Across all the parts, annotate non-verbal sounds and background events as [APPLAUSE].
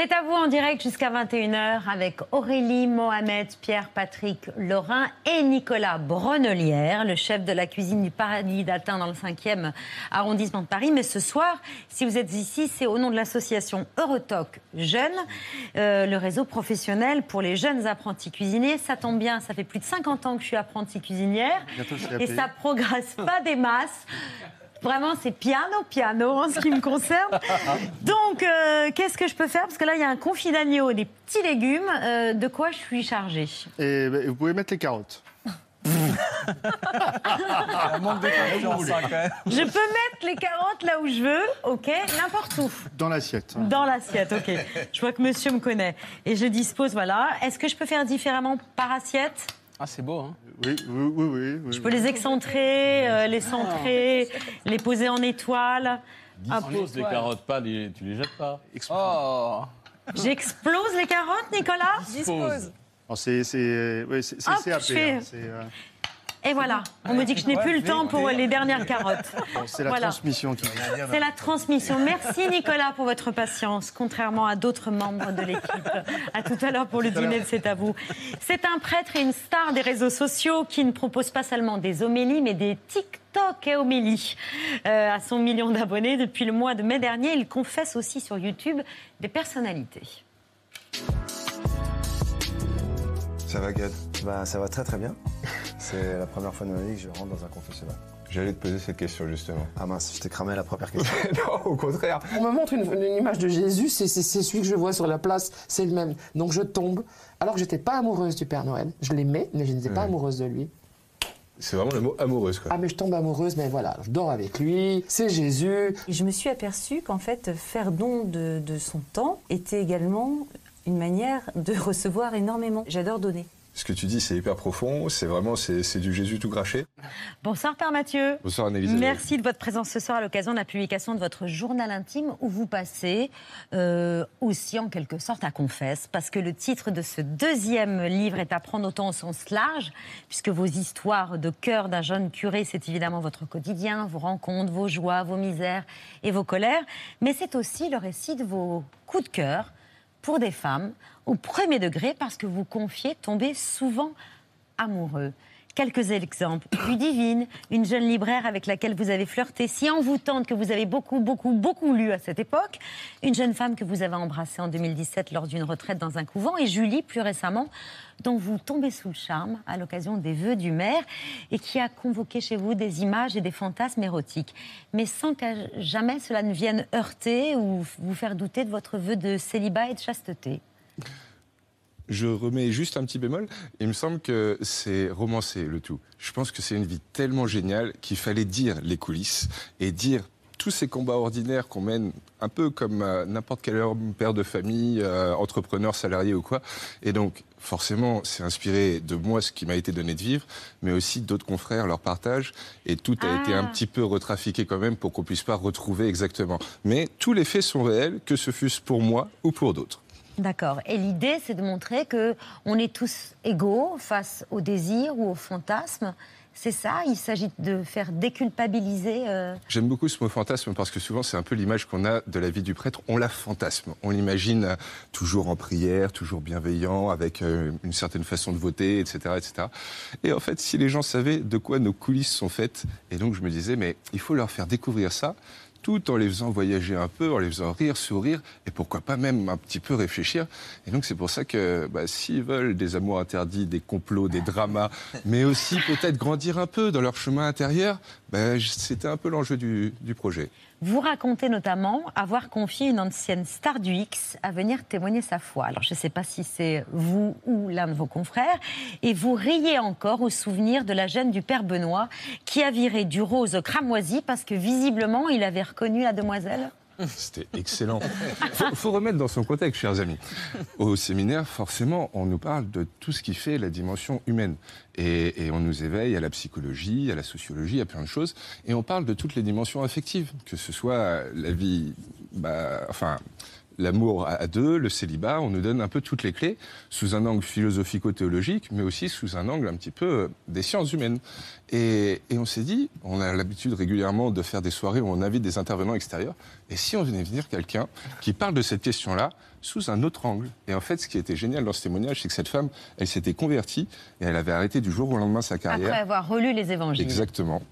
C'est à vous en direct jusqu'à 21h avec Aurélie, Mohamed, Pierre, Patrick, Laurin et Nicolas Bronelière, le chef de la cuisine du Paradis d'Atin dans le 5e arrondissement de Paris. Mais ce soir, si vous êtes ici, c'est au nom de l'association Eurotoc Jeunes, euh, le réseau professionnel pour les jeunes apprentis cuisiniers. Ça tombe bien, ça fait plus de 50 ans que je suis apprentie cuisinière et ça progresse pas des masses. Vraiment, c'est piano, piano [LAUGHS] en ce qui me concerne. Donc, euh, qu'est-ce que je peux faire? Parce que là, il y a un confit d'agneau, des petits légumes. Euh, de quoi je suis chargée? Et ben, vous pouvez mettre les carottes. [LAUGHS] manque de confiance, hein, quand même. Je peux mettre les carottes là où je veux, ok? N'importe où. Dans l'assiette. Dans l'assiette, ok. Je vois que monsieur me connaît. Et je dispose, voilà. Est-ce que je peux faire différemment par assiette? Ah, c'est beau, hein Oui, oui, oui. oui, oui. Je peux les excentrer, euh, les centrer, les poser en étoile. Ah, Dispose les carottes pas, les- tu les jettes pas. Oh J'explose les carottes, Nicolas? Dispose Oh, c'est c'est- oui, c'est- c'est Hop, CAP, je fais- hein, c'est euh, Et voilà. On me dit que je n'ai plus le temps pour les dernières carottes. [LAUGHS] bon, c'est la Voilà. transmission qui. C'est la transmission. Merci Nicolas pour votre patience, contrairement à d'autres membres de l'équipe. À tout à l'heure pour le dîner, de c'est à vous. C'est un prêtre et une star des réseaux sociaux qui ne propose pas seulement des homélies, mais des TikTok et homélies. Euh, à son million d'abonnés, depuis le mois de mai dernier, il confesse aussi sur YouTube des personnalités. Ça va, Gad? Bah, ça va très très bien. C'est la première fois de ma vie que je rentre dans un confessionnal. J'allais te poser cette question justement. Ah mince, je t'ai cramé la première question. [LAUGHS] non, au contraire. On me montre une, une image de Jésus, c'est c'est- c'est celui que je vois sur la place, c'est le même. Donc je tombe, alors que j'étais pas amoureuse du Père Noël. Je l'aimais, mais je n'étais pas amoureuse de lui. C'est vraiment le mot amoureuse quoi. Ah mais je tombe amoureuse, mais voilà, je dors avec lui, c'est Jésus. Et je me suis aperçue qu'en fait, faire don de, de son temps était également une manière de [LAUGHS] recevoir énormément. J'adore donner. Ce que tu dis, c'est hyper profond. C'est vraiment, c'est c'est du Jésus tout craché. Bonsoir Père Mathieu. Bonsoir Annelise. Merci de votre présence ce soir à l'occasion de la publication de votre journal intime où vous passez euh, aussi en quelque sorte à confesse parce que le titre de ce deuxième livre est à prendre autant au sens large puisque vos histoires de cœur d'un jeune curé c'est évidemment votre quotidien, vos rencontres, vos joies, vos misères et vos colères mais c'est aussi le récit de vos coups de cœur pour des femmes au premier degré parce que vous confiez tomber souvent amoureux. Quelques exemples. Ludivine, une jeune libraire avec laquelle vous avez flirté si envoûtante que vous avez beaucoup, beaucoup, beaucoup lu à cette époque. Une jeune femme que vous avez embrassée en 2017 lors d'une retraite dans un couvent. Et Julie, plus récemment, dont vous tombez sous le charme à l'occasion des vœux du maire et qui a convoqué chez vous des images et des fantasmes érotiques. Mais sans qu'à jamais cela ne vienne heurter ou vous faire douter de votre vœu de célibat et de chasteté. Je remets juste un petit bémol. Il me semble que c'est romancé le tout. Je pense que c'est une vie tellement géniale qu'il fallait dire les coulisses et dire tous ces combats ordinaires qu'on mène un peu comme euh, n'importe quel homme, père de famille, euh, entrepreneur, salarié ou quoi. Et donc, forcément, c'est inspiré de moi, ce qui m'a été donné de vivre, mais aussi d'autres confrères, leur partage. Et tout a Ah. été un petit peu retrafiqué quand même pour qu'on puisse pas retrouver exactement. Mais tous les faits sont réels, que ce fût pour moi ou pour d'autres. D'accord. Et l'idée, c'est de montrer que on est tous égaux face au désir ou au fantasme. C'est ça Il s'agit de faire déculpabiliser. euh, J'aime beaucoup ce mot fantasme parce que souvent c'est un peu l'image qu'on a de la vie du prêtre. On la fantasme. On l'imagine toujours en prière, toujours bienveillant, avec euh, une certaine façon de voter, etc., etc. Et en fait, si les gens savaient de quoi nos coulisses sont faites, et donc je me disais, mais il faut leur faire découvrir ça tout en les faisant voyager un peu, en les faisant rire, sourire, et pourquoi pas même un petit peu réfléchir. Et donc c'est pour ça que bah, s'ils veulent des amours interdits, des complots, des dramas, [LAUGHS] mais aussi peut-être grandir un peu dans leur chemin intérieur, bah, c'était un peu l'enjeu du, du projet. Vous racontez notamment avoir confié une ancienne star du X à venir témoigner sa foi. Alors je ne sais pas si c'est vous ou l'un de vos confrères. Et vous riez encore au souvenir de la gêne du père Benoît qui a viré du rose cramoisi parce que visiblement il avait reconnu la demoiselle. C'était excellent. [LAUGHS] faut, faut remettre dans son contexte, chers amis. Au séminaire, forcément, on nous parle de tout ce qui fait la dimension humaine. Et, et on nous éveille à la psychologie, à la sociologie, à plein de choses. Et on parle de toutes les dimensions affectives, que ce soit la vie, bah, enfin, l'amour à deux, le célibat, on nous donne un peu toutes les clés sous un angle philosophico-théologique, mais aussi sous un angle un petit peu euh, des sciences humaines. Et, et on s'est dit, on a l'habitude régulièrement de faire des soirées où on invite des intervenants extérieurs, et si on venait venir quelqu'un qui parle de cette question-là sous un autre angle? Et en fait, ce qui était génial dans ce témoignage, c'est que cette femme, elle s'était convertie et elle avait arrêté du jour au lendemain sa carrière. Après avoir relu les évangiles. Exactement.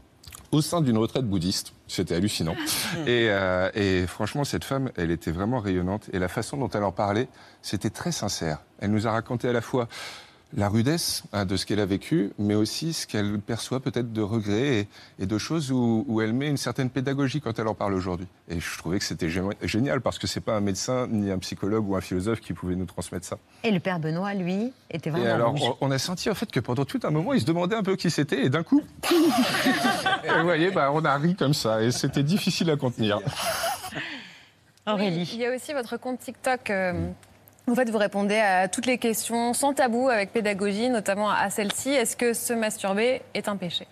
Au sein d'une retraite bouddhiste. C'était hallucinant. [LAUGHS] et, euh, et franchement, cette femme, elle était vraiment rayonnante. Et la façon dont elle en parlait, c'était très sincère. Elle nous a raconté à la fois la rudesse hein, de ce qu'elle a vécu, mais aussi ce qu'elle perçoit peut-être de regrets et, et de choses où, où elle met une certaine pédagogie quand elle en parle aujourd'hui. Et je trouvais que c'était gé- génial parce que c'est pas un médecin, ni un psychologue ou un philosophe qui pouvait nous transmettre ça. Et le père Benoît, lui, était vraiment Et alors, rouge. on- on a senti en fait que pendant tout un moment, il se demandait un peu qui c'était, et d'un coup, [LAUGHS] et vous voyez, bah, on a ri comme ça, et c'était difficile à contenir. Aurélie. Il y a aussi votre compte TikTok. euh, en fait, vous répondez à toutes les questions sans tabou, avec pédagogie, notamment à celle-ci. Est-ce que se masturber est un péché?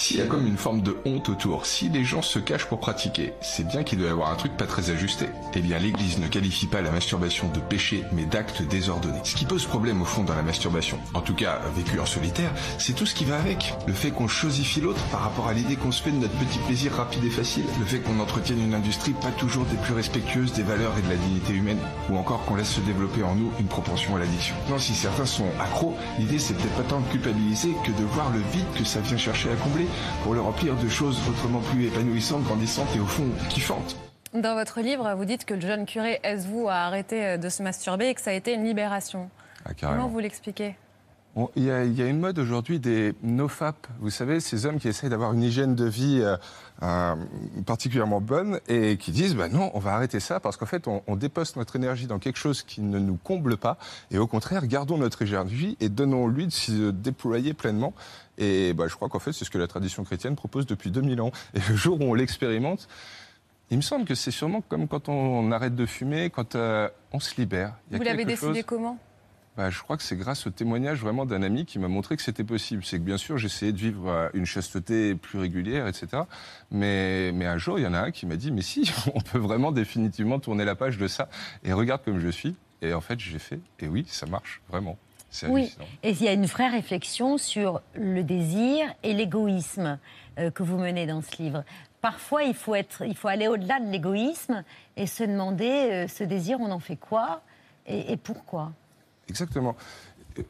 S'il y a comme une forme de honte autour, si les gens se cachent pour pratiquer, c'est bien qu'il doit y avoir un truc pas très ajusté. Eh bien, l'Église ne qualifie pas la masturbation de péché, mais d'acte désordonné. Ce qui pose problème au fond dans la masturbation, en tout cas vécu en solitaire, c'est tout ce qui va avec. Le fait qu'on chosifie l'autre par rapport à l'idée qu'on se fait de notre petit plaisir rapide et facile. Le fait qu'on entretienne une industrie pas toujours des plus respectueuses des valeurs et de la dignité humaine. Ou encore qu'on laisse se développer en nous une propension à l'addiction. Non, si certains sont accros, l'idée c'est peut-être pas tant de culpabiliser que de voir le vide que ça vient chercher à combler pour le remplir de choses autrement plus épanouissantes, grandissantes et au fond kiffantes. Dans votre livre, vous dites que le jeune curé Esvou a arrêté euh, de se masturber et que ça a été une libération. Ah, Comment vous l'expliquez? Il y, a, il y a une mode aujourd'hui des nofap, vous savez, ces hommes qui essayent d'avoir une hygiène de vie euh, particulièrement bonne et qui disent bah non, on va arrêter ça parce qu'en fait, on, on dépose notre énergie dans quelque chose qui ne nous comble pas et au contraire, gardons notre énergie et donnons-lui de se déployer pleinement. Et bah, je crois qu'en fait, c'est ce que la tradition chrétienne propose depuis 2000 ans. Et le jour où on l'expérimente, il me semble que c'est sûrement comme quand on arrête de fumer, quand euh, on se libère. Il y a Vous l'avez décidé chose- comment? Bah, je crois que c'est grâce au témoignage vraiment d'un ami qui m'a montré que c'était possible. C'est que bien sûr, j'essayais de vivre euh, une chasteté plus régulière, etc. Mais, mais un jour, il y en a un qui m'a dit, mais si, [LAUGHS] on peut vraiment définitivement tourner la page de ça. Et regarde comme je suis. Et en fait, j'ai fait. Et oui, ça marche, vraiment. Oui, et il y a une vraie réflexion sur le désir et l'égoïsme euh, que vous menez dans ce livre. Parfois, il faut, être, il faut aller au-delà de l'égoïsme et se demander, euh, ce désir, on en fait quoi et, et pourquoi? Exactement.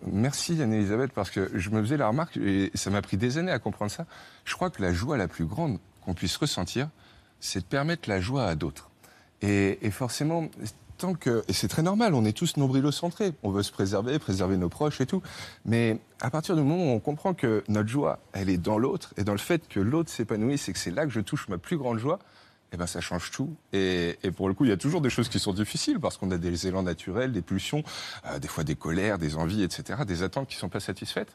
Merci Anne-Elisabeth, parce que je me faisais la remarque, et ça m'a pris des années à comprendre ça. Je crois que la joie la plus grande qu'on puisse ressentir, c'est de permettre la joie à d'autres. Et, et forcément, tant que. Et c'est très normal, on est tous nombrilocentrés. On veut se préserver, préserver nos proches et tout. Mais à partir du moment où on comprend que notre joie, elle est dans l'autre, et dans le fait que l'autre s'épanouisse, et que c'est là que je touche ma plus grande joie, eh ben ça change tout. Et, et pour le coup, il y a toujours des choses qui sont difficiles parce qu'on a des élans naturels, des pulsions, euh, des fois des colères, des envies, etc., des attentes qui sont pas satisfaites.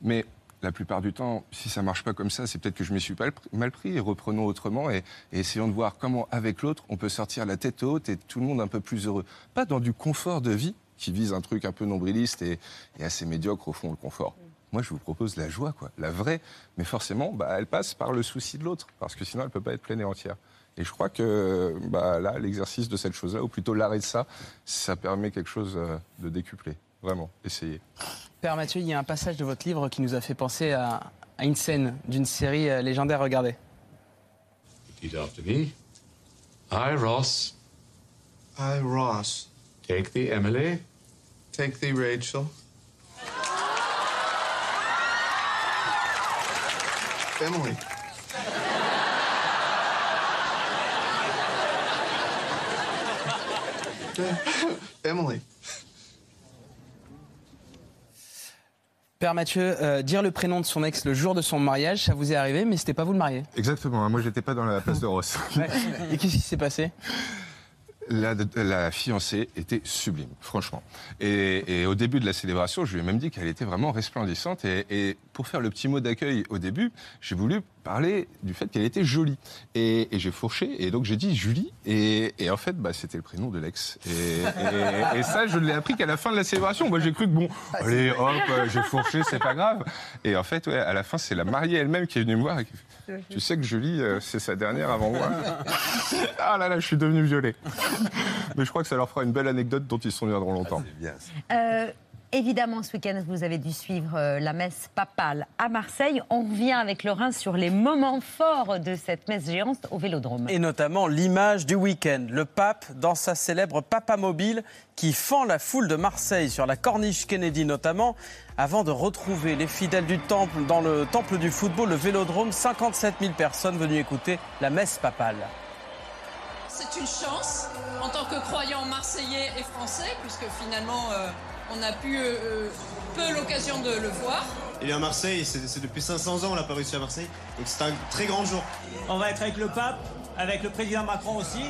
Mais la plupart du temps, si ça marche pas comme ça, c'est peut-être que je m'y suis mal pris. Et reprenons autrement et, et essayons de voir comment, avec l'autre, on peut sortir la tête haute et tout le monde un peu plus heureux. Pas dans du confort de vie qui vise un truc un peu nombriliste et, et assez médiocre au fond le confort. Moi, je vous propose la joie, quoi, la vraie. Mais forcément, bah, elle passe par le souci de l'autre, parce que sinon, elle peut pas être pleine et entière. Et je crois que bah, là, l'exercice de cette chose-là, ou plutôt l'arrêt de ça, ça permet quelque chose euh, de décuplé. Vraiment, essayez. Père Mathieu, il y a un passage de votre livre qui nous a fait penser à, à une scène d'une série euh, légendaire. Regardez. Repeat after me. I, Ross, I, Ross. take thee, Emily, Take thee, Rachel. Emily. [LAUGHS] Emily. Père Mathieu, euh, dire le prénom de son ex le jour de son mariage, ça vous est arrivé, mais c'était pas vous le marier. Exactement, hein, moi, j'étais pas dans la place de Ross. [LAUGHS] Et qu'est-ce qui s'est passé? La, fiancée était sublime, franchement. Et, au début de la célébration, je lui ai même dit qu'elle était vraiment resplendissante. Et, pour faire le petit mot d'accueil au début, j'ai voulu parlait du fait qu'elle était jolie. Et, j'ai fourché, et donc j'ai dit Julie, et, en fait, bah, c'était le prénom de l'ex. Et, ça, je l'ai appris qu'à la fin de la célébration. Moi, j'ai cru que bon, allez, hop, j'ai fourché, c'est pas grave. Et en fait, ouais, à la fin, c'est la mariée elle-même qui est venue me voir Tu sais que Julie, euh, c'est sa dernière avant moi. [LAUGHS] ah là là, je suis devenu violet. [LAUGHS] Mais je crois que ça leur fera une belle anecdote dont ils se souviendront longtemps. Euh, évidemment, ce week-end, vous avez dû suivre euh, la messe papale à Marseille. On revient avec Laurent sur les moments forts de cette messe géante au Vélodrome. Et notamment l'image du week-end. Le pape dans sa célèbre Papa Mobile qui fend la foule de Marseille sur la corniche Kennedy notamment avant de retrouver les fidèles du temple dans le temple du football, le Vélodrome. 57 000 personnes venues écouter la messe papale. C'est une chance en tant que croyant marseillais et français, puisque finalement euh, on a pu euh, euh, peu l'occasion de le voir. Il est à Marseille, c'est depuis 500 ans on n'a pas réussi à Marseille, donc c'est un très grand jour. On va être avec le pape, avec le président Macron aussi,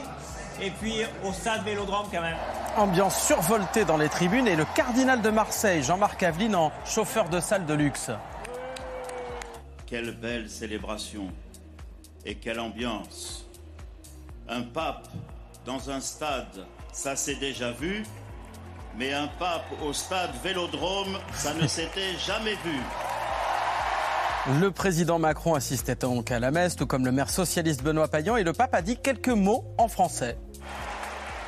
et puis au stade Vélodrome quand même. Ambiance survoltée dans les tribunes et le cardinal de Marseille, Jean-Marc Aveline, en chauffeur de salle de luxe. Quelle belle célébration et quelle ambiance. Un pape dans un stade, ça s'est déjà vu, mais un pape au stade Vélodrome, ça ne [LAUGHS] s'était jamais vu. Le président Macron assistait donc à la messe, tout comme le maire socialiste Benoît Payan, et le pape a dit quelques mots en français.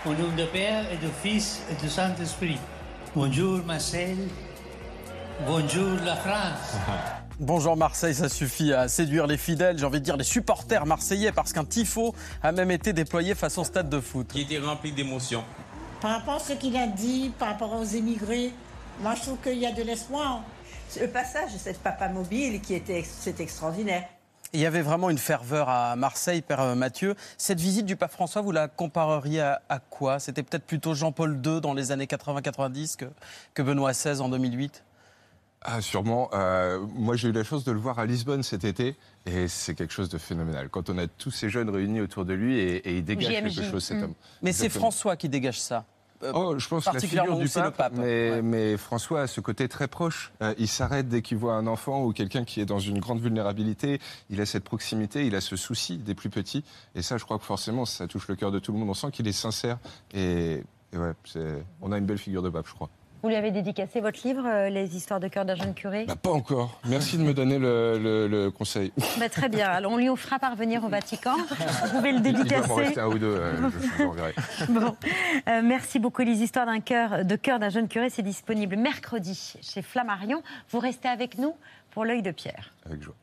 Au nom du Père et du Fils et du Saint-Esprit. Bonjour Marseille, bonjour la France. [LAUGHS] Bonjour Marseille, ça suffit à séduire les fidèles, j'ai envie de dire les supporters marseillais, parce qu'un tifo a même été déployé face au stade de foot. Qui était rempli d'émotions. Par rapport à ce qu'il a dit, par rapport aux émigrés, moi je trouve qu'il y a de l'espoir. Le passage de cette papa mobile qui était c'est extraordinaire. Il y avait vraiment une ferveur à Marseille, Père euh, Mathieu. Cette visite du pape François, vous la compareriez à, à quoi? C'était peut-être plutôt Jean-Paul II dans les années 80-90 que, que Benoît XVI en 2008 Ah, sûrement. Euh, moi, j'ai eu la chance de le voir à Lisbonne cet été, et c'est quelque chose de phénoménal. Quand on a tous ces jeunes réunis autour de lui, et, et il dégage JMJ. quelque chose, cet Mm. homme. Mais c'est. François qui dégage ça. Euh, Oh, je pense la particulièrement figure du où c'est le pape, pape. Mais, Ouais. mais François a ce côté très proche. Euh, il s'arrête dès qu'il voit un enfant ou quelqu'un qui est dans une grande vulnérabilité. Il a cette proximité, il a ce souci des plus petits. Et ça, je crois que forcément, ça touche le cœur de tout le monde. On sent qu'il est sincère. Et, et ouais, on a une belle figure de pape, je crois. Vous lui avez dédicacé votre livre, euh, Les histoires de cœur d'un jeune curé Bah, pas encore. Merci de me donner le, le- le conseil. Bah, Très bien. Alors, on lui fera parvenir au Vatican. Vous pouvez le Il dédicacer. rester un ou deux, euh, je, je vous enverrai. [LAUGHS] Bon, Euh, merci beaucoup. Les histoires d'un cœur, de cœur d'un jeune curé, c'est disponible mercredi chez Flammarion. Vous restez avec nous pour l'œil de Pierre. Avec joie.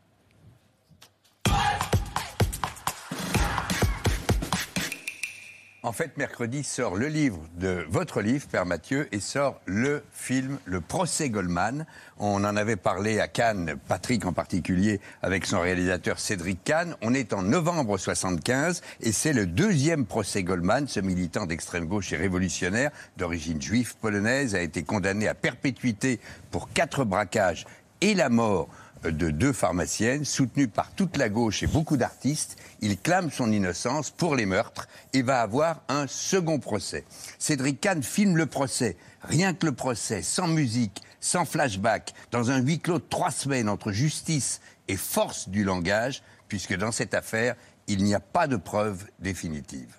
En fait, mercredi sort le livre de votre livre, Père Mathieu, et sort le film Le procès Goldman. On en avait parlé à Cannes, Patrick en particulier, avec son réalisateur Cédric Kahn. On est en novembre 75 et c'est le deuxième procès Goldman. Ce militant d'extrême gauche et révolutionnaire, d'origine juive polonaise, a été condamné à perpétuité pour quatre braquages et la mort de deux pharmaciennes, soutenu par toute la gauche et beaucoup d'artistes. Il clame son innocence pour les meurtres et va avoir un second procès. Cédric Kahn filme le procès, rien que le procès, sans musique, sans flashback, dans un huis clos de trois semaines entre justice et force du langage, puisque dans cette affaire, il n'y a pas de preuve définitive.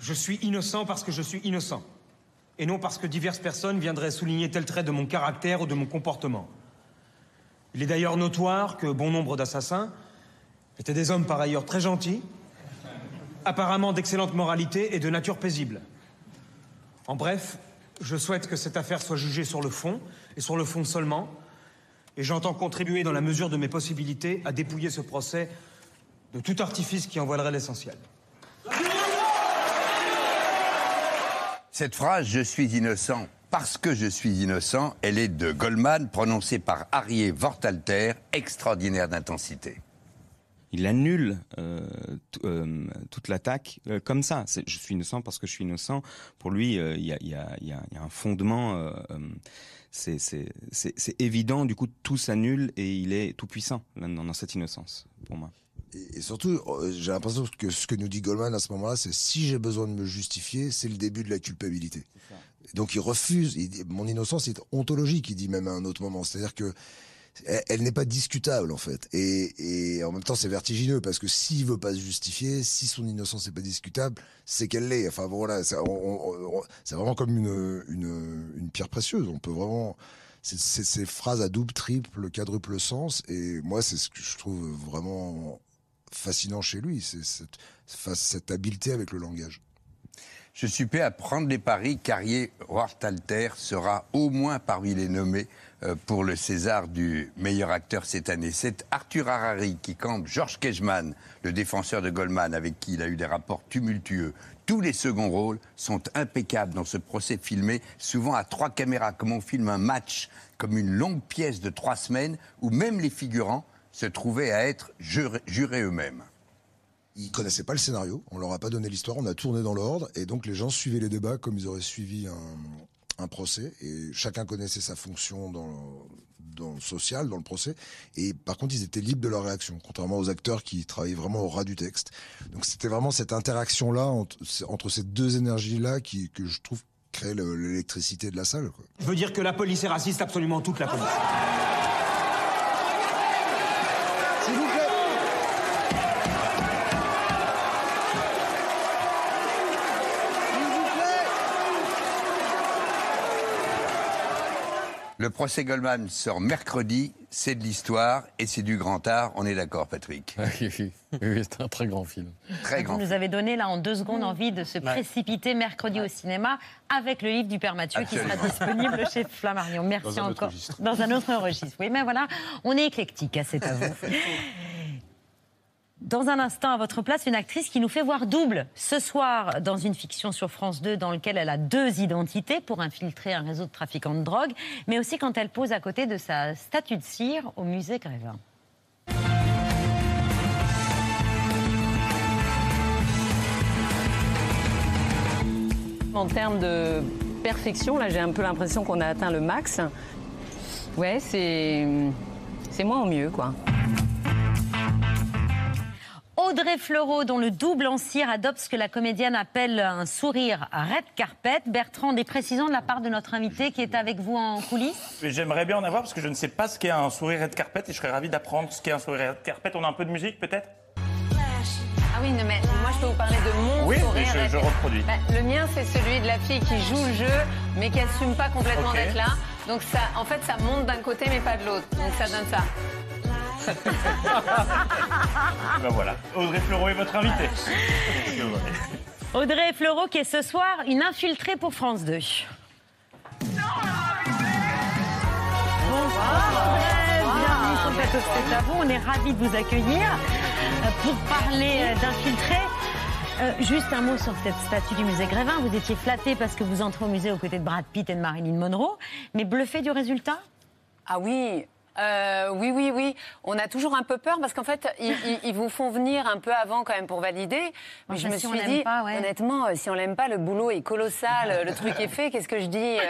Je suis innocent parce que je suis innocent. Et non parce que diverses personnes viendraient souligner tel trait de mon caractère ou de mon comportement. Il est d'ailleurs notoire que bon nombre d'assassins étaient des hommes par ailleurs très gentils, apparemment d'excellente moralité et de nature paisible. En bref, je souhaite que cette affaire soit jugée sur le fond, et sur le fond seulement, et j'entends contribuer dans la mesure de mes possibilités à dépouiller ce procès de tout artifice qui en voilerait l'essentiel. Cette phrase Je suis innocent parce que je suis innocent, elle est de Goldman, prononcée par Arié Vortalter, extraordinaire d'intensité. Il annule euh, euh, toute l'attaque euh, comme ça. Je suis innocent parce que je suis innocent. Pour lui, il y, a, un fondement. c'est- évident. Du coup, tout s'annule et il est tout puissant dans cette innocence, pour moi. Et, surtout, euh, j'ai l'impression que ce que nous dit Goldman à ce moment-là, c'est si j'ai besoin de me justifier, c'est le début de la culpabilité. Donc il refuse. il dit- mon innocence est ontologique, il dit même à un autre moment. C'est-à-dire que elle, elle n'est pas discutable en fait. Et, et en même temps, c'est vertigineux parce que s'il veut pas se justifier, si son innocence n'est pas discutable, c'est qu'elle l'est. Enfin voilà, c'est vraiment comme une, une, une pierre précieuse. On peut vraiment. C'est ces phrases à double, triple, quadruple sens. Et moi, c'est ce que je trouve vraiment fascinant chez lui. C'est cette, habileté avec le langage. Je suis prêt à prendre les paris. Carrier Wartalter sera au moins parmi les nommés euh, pour le César du meilleur acteur cette année. C'est Arthur Harari qui campe George Kejman, le défenseur de Goldman, avec qui il a eu des rapports tumultueux. Tous les seconds rôles sont impeccables dans ce procès filmé, souvent à trois caméras, comme on filme un match, comme une longue pièce de trois semaines, où même les figurants se trouvaient à être jurés, jurés eux-mêmes. Ils connaissaient pas le scénario, on leur a pas donné l'histoire, on a tourné dans l'ordre et donc les gens suivaient les débats comme ils auraient suivi un, un procès et chacun connaissait sa fonction dans le, dans le social, dans le procès et par contre ils étaient libres de leur réaction, contrairement aux acteurs qui travaillaient vraiment au ras du texte. Donc c'était vraiment cette interaction là entre, entre ces deux énergies là qui que je trouve crée le- l'électricité de la salle. Quoi. Je veux dire que la police est raciste, absolument toute la police. S'il vous plaît. Le procès Goldman sort mercredi, c'est de l'histoire et c'est du grand art, on est d'accord Patrick? [LAUGHS] Oui, oui, oui, c'est un très grand film. Très Vous nous avez donné là en deux secondes envie de se précipiter mercredi au cinéma avec le livre du Père Mathieu qui sera disponible chez Flammarion. Merci Dans un autre encore. registre. Dans un autre registre. Oui, mais voilà, on est éclectique, hein, à vous. [LAUGHS] Dans un instant, à votre place, une actrice qui nous fait voir double. Ce soir, dans une fiction sur France 2, dans laquelle elle a deux identités pour infiltrer un réseau de trafiquants de drogue, mais aussi quand elle pose à côté de sa statue de cire au musée Grévin. En termes de perfection, là, j'ai un peu l'impression qu'on a atteint le max. Ouais, c'est c'est moins au mieux, quoi. Audrey Fleurot, dont le double en cire adopte ce que la comédienne appelle un sourire red carpet. Bertrand, des précisions de la part de notre invité qui est avec vous en coulisses J'aimerais bien en avoir parce que je ne sais pas ce qu'est un sourire red carpet et je serais ravi d'apprendre ce qu'est un sourire red carpet. On a un peu de musique peut-être? Ah oui, mais moi je peux vous parler de mon Oui, sourire. mais je- je reproduis. Bah, le mien, c'est celui de la fille qui joue le jeu, mais qui assume pas complètement d'être là. Donc ça, en fait, ça monte d'un côté, mais pas de l'autre. Donc ça donne ça. [LAUGHS] Ben voilà, Audrey Fleurot est votre invitée. [LAUGHS] Audrey Fleurot qui est ce soir une infiltrée pour France 2. Bonsoir Audrey, bienvenue sur le plateau de C'est à vous. On est ravis de vous accueillir euh, pour parler euh, d'infiltrés. Euh, juste un mot sur cette statue du musée Grévin. Vous étiez flatté parce que vous entrez au musée aux côtés de Brad Pitt et de Marilyn Monroe, mais bluffé du résultat? Ah oui. Euh, oui, oui, oui. On a toujours un peu peur parce qu'en fait, ils, [LAUGHS] ils- ils vous font venir un peu avant quand même pour valider. Mais je me si suis dit, pas, ouais. honnêtement, euh, si on l'aime pas, le boulot est colossal, le truc est fait. Qu'est-ce que je dis Euh,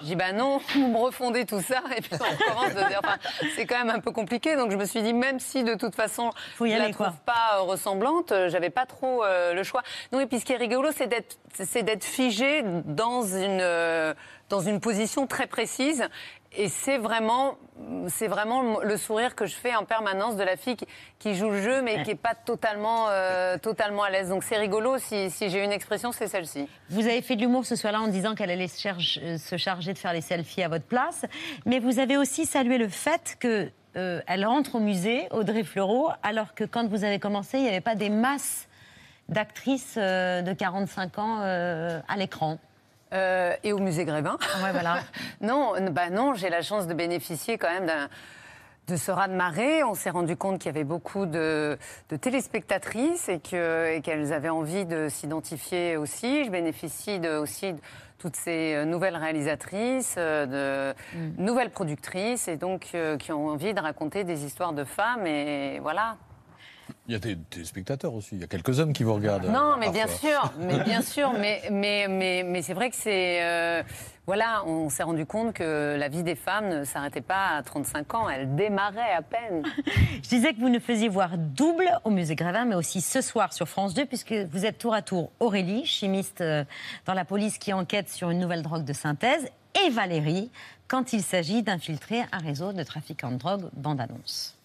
Je dis, bah non, [LAUGHS] vous me refondez tout ça. Et puis on commence de dire, enfin, c'est quand même un peu compliqué. Donc je me suis dit, même si de toute façon, Faut y je aller, la trouve quoi. pas euh, ressemblante, euh, j'avais pas trop euh, le choix. Non, et puis ce qui est rigolo, c'est d'être, c'est d'être figé dans une, dans une position très précise. Et c'est vraiment, c'est vraiment le sourire que je fais en permanence de la fille qui, joue le jeu, mais qui est pas totalement, euh, totalement à l'aise. Donc c'est rigolo. Si, j'ai une expression, c'est celle-ci. Vous avez fait de l'humour ce soir-là en disant qu'elle allait se, euh, charger de faire les selfies à votre place, mais vous avez aussi salué le fait que euh, rentre au musée, Audrey Fleurot, alors que quand vous avez commencé, il n'y avait pas des masses d'actrices euh, de 45 ans à l'écran. Euh, et au musée. Ouais, voilà. [LAUGHS] non, bah non, j'ai la chance de bénéficier quand même d'un de ce raz-de-marée. On s'est rendu compte qu'il y avait beaucoup de, de téléspectatrices et que- et qu'elles avaient envie de s'identifier aussi. Je bénéficie de, aussi de toutes ces euh, nouvelles réalisatrices, euh, de nouvelles productrices et donc euh, qui ont envie de raconter des histoires de femmes et voilà. Il y a des, des spectateurs aussi. Il y a quelques hommes qui vous regardent. Non, mais bien sûr, mais bien sûr, mais mais mais mais c'est vrai que c'est euh, voilà, on s'est rendu compte que la vie des femmes ne s'arrêtait pas à 35 ans, elle démarrait à peine. [LAUGHS] Je disais que vous ne faisiez voir double au musée Grévin, mais aussi ce soir sur France 2, puisque vous êtes tour à tour Aurélie, chimiste euh, dans la police qui enquête sur une nouvelle drogue de synthèse, et Valérie quand il s'agit d'infiltrer un réseau de trafiquants de drogue, bande annonce.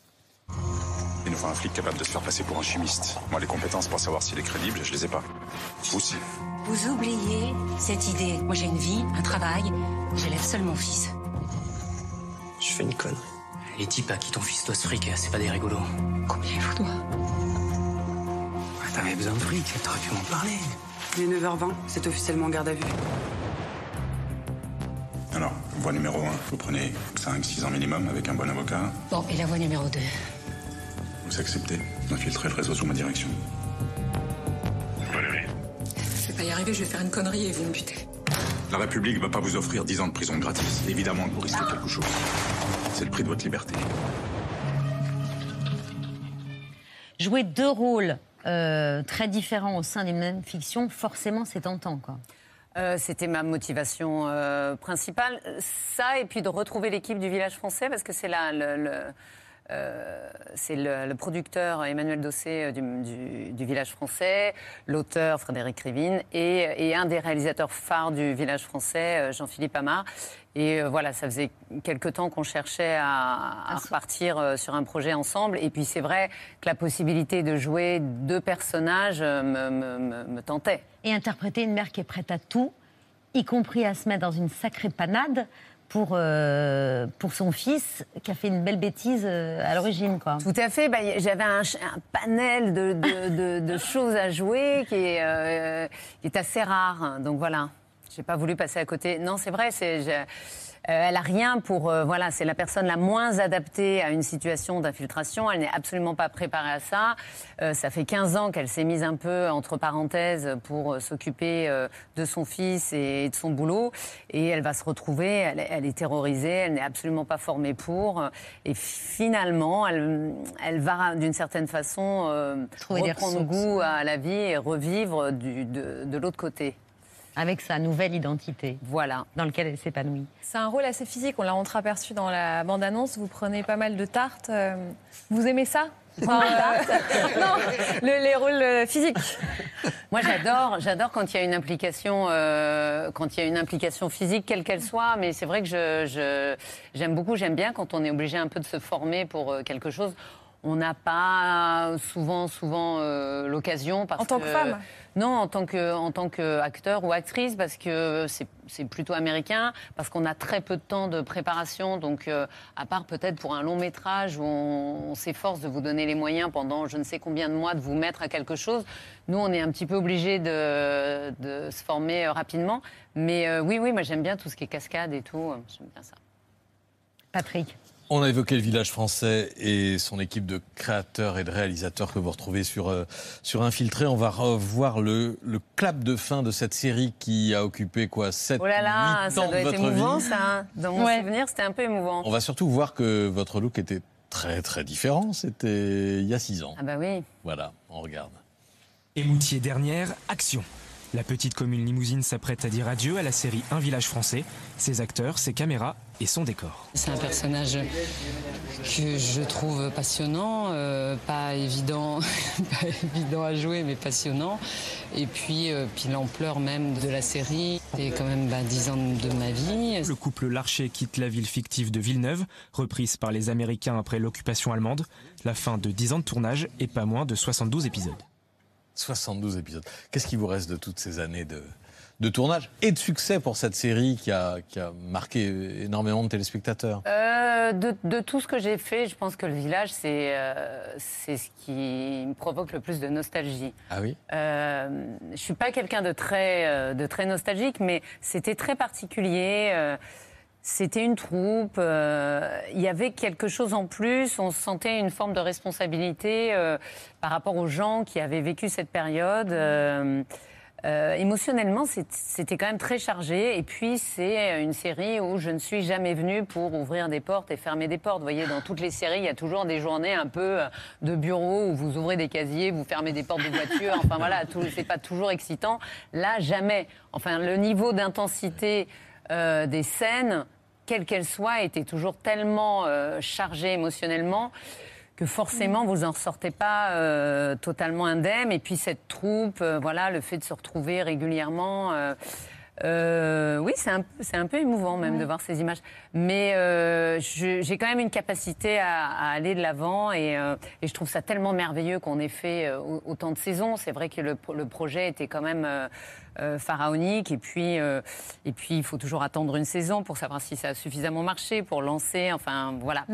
Il nous faut un flic capable de se faire passer pour un chimiste. Moi, les compétences pour savoir s'il est crédible, je les ai pas. Vous aussi. Vous oubliez cette idée. Moi, j'ai une vie, un travail. J'élève seul mon fils. Je fais une connerie. Les types à qui ton fils doit se fric, c'est pas des rigolos. Combien il vous doit T'avais besoin de fric, t'aurais pu m'en parler. Il est 9h20, c'est officiellement garde à vue. Alors, voie numéro 1, vous prenez 5-6 ans minimum avec un bon avocat. Bon, et la voie numéro 2 Vous acceptez d'infiltrer le réseau sous ma direction. Valérie. Je vais pas y arriver, je vais faire une connerie et vous me butez. La République va pas vous offrir 10 ans de prison gratis. Évidemment que vous risquez quelque chose. C'est le prix de votre liberté. Jouer deux rôles euh, très différents au sein d'une même fiction, forcément, c'est tentant, quoi. Euh, C'était ma motivation euh, principale. Ça, et puis de retrouver l'équipe du village français, parce que c'est là le. le- euh, c'est le, le producteur Emmanuel Dossé euh, du, du- du Village français, l'auteur Frédéric Rivine et, et un des réalisateurs phares du Village français, euh, Jean-Philippe Amar. Et euh, voilà, ça faisait quelque temps qu'on cherchait à, à repartir euh, sur un projet ensemble. Et puis c'est vrai que la possibilité de jouer deux personnages me, me- me- me tentait. Et interpréter une mère qui est prête à tout, y compris à se mettre dans une sacrée panade pour, euh, pour son fils qui a fait une belle bêtise euh, à l'origine, quoi. Tout à fait. Bah, J'avais un, panel de, de- [LAUGHS] choses à jouer qui est, euh, qui est assez rare. Donc voilà, j'ai pas voulu passer à côté. Non, c'est vrai. C'est, elle a rien pour. euh, voilà, c'est la personne la moins adaptée à une situation d'infiltration. Elle n'est absolument pas préparée à ça. Euh, ça fait 15 ans qu'elle s'est mise un peu entre parenthèses pour euh, s'occuper euh, de son fils et de son boulot. Et elle va se retrouver. Elle, est- elle est terrorisée. Elle n'est absolument pas formée pour. Et finalement, elle, elle va d'une certaine façon euh, reprendre goût à la vie et revivre du- de, de l'autre côté. Avec sa nouvelle identité. Voilà. Dans lequel elle s'épanouit. C'est un rôle assez physique, on l'a entreaperçu dans la bande-annonce. Vous prenez pas mal de tartes. euh, Vous aimez ça? Enfin, euh, [LAUGHS] Non, le- les rôles euh, physiques. Moi, j'adore, j'adore quand il y a une implication, euh, quand il y a une implication physique, quelle qu'elle soit. Mais c'est vrai que je, je- j'aime beaucoup, j'aime bien quand on est obligé un peu de se former pour euh, quelque chose. On n'a pas souvent, souvent euh, l'occasion. parce En tant que femme Non, en tant que, en tant qu'acteur ou actrice, parce que c'est, c'est plutôt américain, parce qu'on a très peu de temps de préparation. Donc, euh, à part peut-être pour un long métrage où on, on s'efforce de vous donner les moyens pendant je ne sais combien de mois de vous mettre à quelque chose, nous, on est un petit peu obligé de, de se former euh, rapidement. Mais euh, oui, oui, moi j'aime bien tout ce qui est cascade et tout. J'aime bien ça. Patrick. On a évoqué le village français et son équipe de créateurs et de réalisateurs que vous retrouvez sur, euh, sur Infiltré. On va revoir le, le clap de fin de cette série qui a occupé quoi 7 Oh là là, 8 ça ans doit de être votre émouvant, vie. ça. hein. Dans mon Ouais. souvenir, c'était un peu émouvant. On va surtout voir que votre look était très très différent. C'était il y a 6 ans. Ah bah oui. Voilà, on regarde. Émoutier dernière, action. La petite commune limousine s'apprête à dire adieu à la série Un village français, ses acteurs, ses caméras et son décor. C'est un personnage que je trouve passionnant, euh, pas évident, [LAUGHS] pas évident à jouer, mais passionnant. Et puis, euh, puis l'ampleur même de la série, c'est quand même bah, 10 ans de ma vie. Le couple Larcher quitte la ville fictive de Villeneuve, reprise par les Américains après l'occupation allemande. La fin de 10 ans de tournage et pas moins de 72 épisodes. 72 épisodes. Qu'est-ce qui vous reste de toutes ces années de, de tournage et de succès pour cette série qui a, qui a marqué énormément de téléspectateurs Euh, de, de tout ce que j'ai fait, je pense que le village, c'est euh, c'est ce qui me provoque le plus de nostalgie. Ah oui? Euh, je suis pas quelqu'un de très, de très nostalgique, mais c'était très particulier. c'était une troupe. euh, Il y avait quelque chose en plus. On sentait une forme de responsabilité euh, par rapport aux gens qui avaient vécu cette période. euh, euh, émotionnellement, c'était quand même très chargé. Et puis, c'est une série où je ne suis jamais venue pour ouvrir des portes et fermer des portes. Vous voyez, dans toutes les séries, il y a toujours des journées un peu euh, de bureau où vous ouvrez des casiers, vous fermez des portes de voiture. Enfin voilà, c'est pas toujours excitant. Là, jamais. Enfin, le niveau d'intensité euh, des scènes, quelle qu'elle soit, était toujours tellement euh, chargé émotionnellement que forcément vous en ressortez pas euh, totalement indemne. Et puis cette troupe, euh, voilà, le fait de se retrouver régulièrement. euh, oui, c'est un, peu émouvant même de voir ces images. Mais euh, j'ai quand même une capacité à, à aller de l'avant et, euh, et je trouve ça tellement merveilleux qu'on ait fait au- autant de saisons. C'est vrai que le, le projet était quand même pharaonique et puis, et puis il faut toujours attendre une saison pour savoir si ça a suffisamment marché, pour lancer. Enfin, voilà.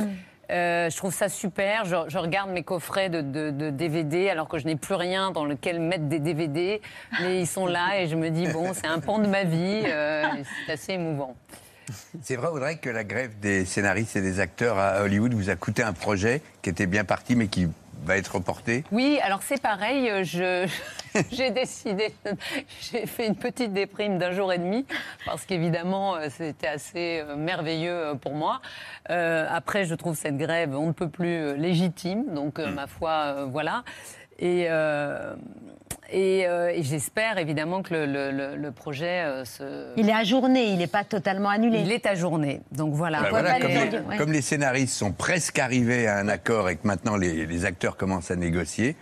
Euh, je trouve ça super. Je, regarde mes coffrets de, DVD alors que je n'ai plus rien dans lequel mettre des DVD, mais ils sont là et je me dis bon, c'est un pan de ma vie. euh, c'est assez émouvant. C'est vrai, Audrey, que la grève des scénaristes et des acteurs à Hollywood vous a coûté un projet qui était bien parti, mais qui va être reporté Oui, alors c'est pareil. euh, Je [LAUGHS] j'ai décidé, j'ai fait une petite déprime d'un jour et demi parce qu'évidemment euh, c'était assez euh, merveilleux pour moi. Euh, après, je trouve cette grève on ne peut plus légitime, donc euh, ma foi, euh, voilà. Et euh, et, euh, et j'espère évidemment que le, le- le- le projet euh, se. Il est ajourné, il n'est pas totalement annulé. Il est ajourné, donc voilà. Bah voilà, comme, le les, comme les scénaristes sont presque arrivés à un accord et que maintenant les, les acteurs commencent à négocier,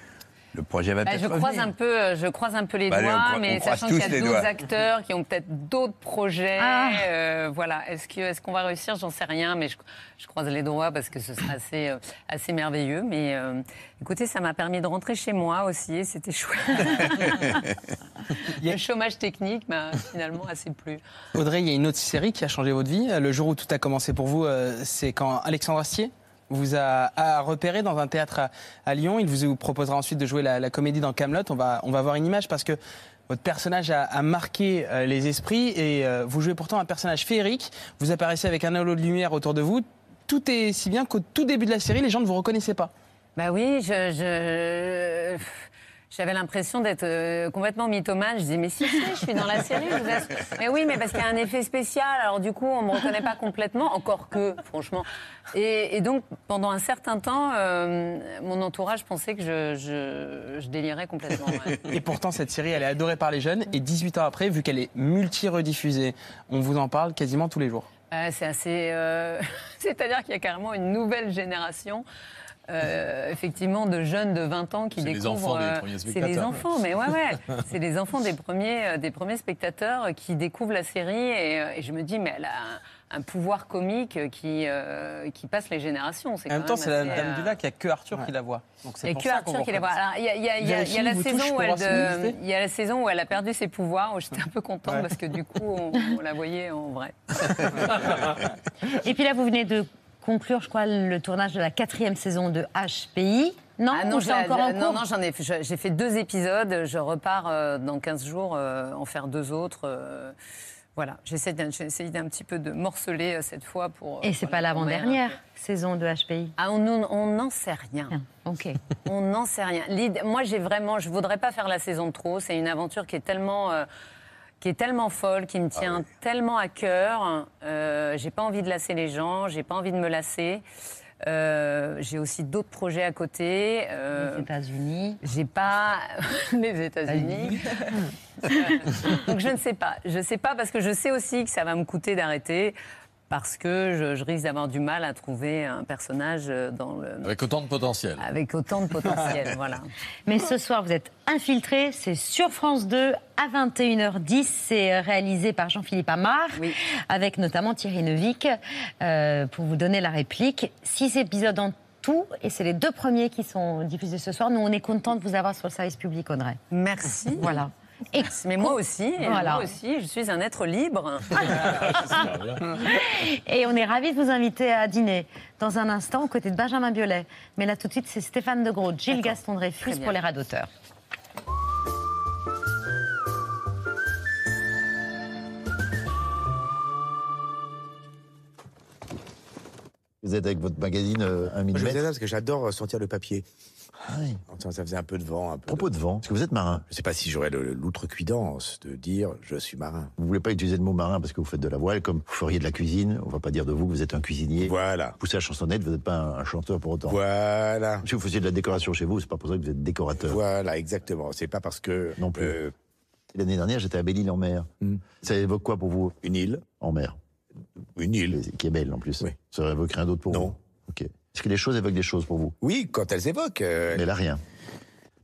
le projet va Bah, peut-être je croise revenir. un peu, euh, je croise un peu les Bah, doigts, croise- on mais croise sachant qu'il y a les d'autres doigts. acteurs qui ont peut-être d'autres projets. Ah. euh, voilà. Est-ce que est-ce qu'on va réussir? J'en sais rien, mais je, je croise les doigts parce que ce sera assez euh, assez merveilleux. Mais euh, écoutez, ça m'a permis de rentrer chez moi aussi, et c'était chouette. [LAUGHS] Le chômage technique m'a finalement assez plu. Audrey, il y a une autre série qui a changé votre vie. Le jour où tout a commencé pour vous, c'est quand Alexandre Astier? Vous a, a repéré dans un théâtre à, à Lyon. Il vous proposera ensuite de jouer la, la comédie dans Camelot. On va, on va voir une image parce que votre personnage a, a marqué euh, les esprits et euh, vous jouez pourtant un personnage féerique. Vous apparaissez avec un halo de lumière autour de vous. Tout est si bien qu'au tout début de la série, les gens ne vous reconnaissaient pas. Bah oui, je, je- j'avais l'impression d'être euh, complètement mythomane. Je disais, mais si, si, je suis dans la série. je vous assure. Mais oui, mais parce qu'il y a un effet spécial. Alors du coup, on me reconnaît pas complètement, encore que, franchement. Et, et donc, pendant un certain temps, euh, mon entourage pensait que je, je, je délirais complètement. ouais. Et pourtant, cette série, elle est adorée par les jeunes. Et 18 ans après, vu qu'elle est multi-rediffusée, on vous en parle quasiment tous les jours. Euh, c'est assez. [LAUGHS] C'est-à-dire qu'il y a carrément une nouvelle génération. Euh, effectivement, de jeunes de 20 ans qui C'est les découvrent. enfants des euh, c'est les enfants, mais ouais, ouais. [LAUGHS] c'est les enfants des premiers, euh, des premiers spectateurs qui découvrent la série et, et je me dis, mais elle a un, pouvoir comique qui, euh, qui passe les générations. En même temps, c'est la Dame du Lac, il n'y a que Arthur qui la voit. Donc Il c'est n'y a pour que ça Arthur qu'on qui la voit. Il y a, il y a- il y a- il y a Vérifiez, la saison où elle il y a la saison où elle a perdu ses pouvoirs. où J'étais un peu contente Ouais. parce que du coup, on, on la voyait en vrai. [LAUGHS] Et puis là, vous venez de conclure, je crois, le tournage de la quatrième saison de HPI. Non, Ah non, je- encore en non, cours? non, j'en ai, j'ai fait deux épisodes. Je repars euh, dans 15 jours euh, en faire deux autres. euh, voilà, j'essaie d'un, j'essaie d'un petit peu de morceler cette fois pour. Et c'est pas l'avant-dernière saison de HPI Ah, on n'en sait rien. Ok. On n'en sait rien. Moi, j'ai vraiment, je voudrais pas faire la saison de trop. C'est une aventure qui est tellement, euh, qui est tellement folle, qui me tient tellement à cœur. Euh, j'ai pas envie de lasser les gens. J'ai pas envie de me lasser. Euh, j'ai aussi d'autres projets à côté. Euh, Les États-Unis. J'ai pas [LAUGHS] les États-Unis. [LAUGHS] Donc je ne sais pas. Je ne sais pas parce que je sais aussi que ça va me coûter d'arrêter parce que je, je risque d'avoir du mal à trouver un personnage euh, dans le Avec autant de potentiel. avec autant de potentiel. [LAUGHS] voilà. Mais ce soir, vous êtes infiltré. C'est sur France 2 à 21h10. C'est réalisé par Jean-Philippe Amar, avec notamment Thierry Neuvik, euh, pour vous donner la réplique. Six épisodes en tout, et c'est les deux premiers qui sont diffusés ce soir. Nous, on est content de vous avoir sur le service public, Audrey. Merci. Voilà. Et Mais moi aussi, et Voilà. moi aussi, je suis un être libre. [LAUGHS] Et on est ravis de vous inviter à dîner dans un instant aux côtés de Benjamin Biolay. Mais là, tout de suite, c'est Stéphane de Gros, Gilles Gaston Dreyfus pour les radoteurs. Vous êtes avec votre magazine euh, un Moi, je faisais millimètre ça parce que j'adore sentir le papier. Ah oui. Ça, ça faisait un peu de vent. Un peu Propos de vent, parce que vous êtes marin. Je sais pas si j'aurais l'outrecuidance de dire je suis marin. Vous voulez pas utiliser le mot marin parce que vous faites de la voile, comme vous feriez de la cuisine. On va pas dire de vous que vous êtes un cuisinier. Voilà. Vous poussez la chansonnette, vous n'êtes pas un, un chanteur pour autant. Voilà. Si vous faisiez de la décoration chez vous, c'est pas pour ça que vous êtes décorateur. Voilà, exactement. C'est pas parce que. Non plus. euh, L'année dernière, j'étais à Belle-Île-en-Mer. Ça évoque quoi pour vous? Une île. En mer. Une île. Qui est belle en plus. Oui. Ça évoque rien d'autre pour Non. vous? Est-ce que les choses évoquent des choses pour vous Oui, quand elles évoquent. euh, Mais là, rien.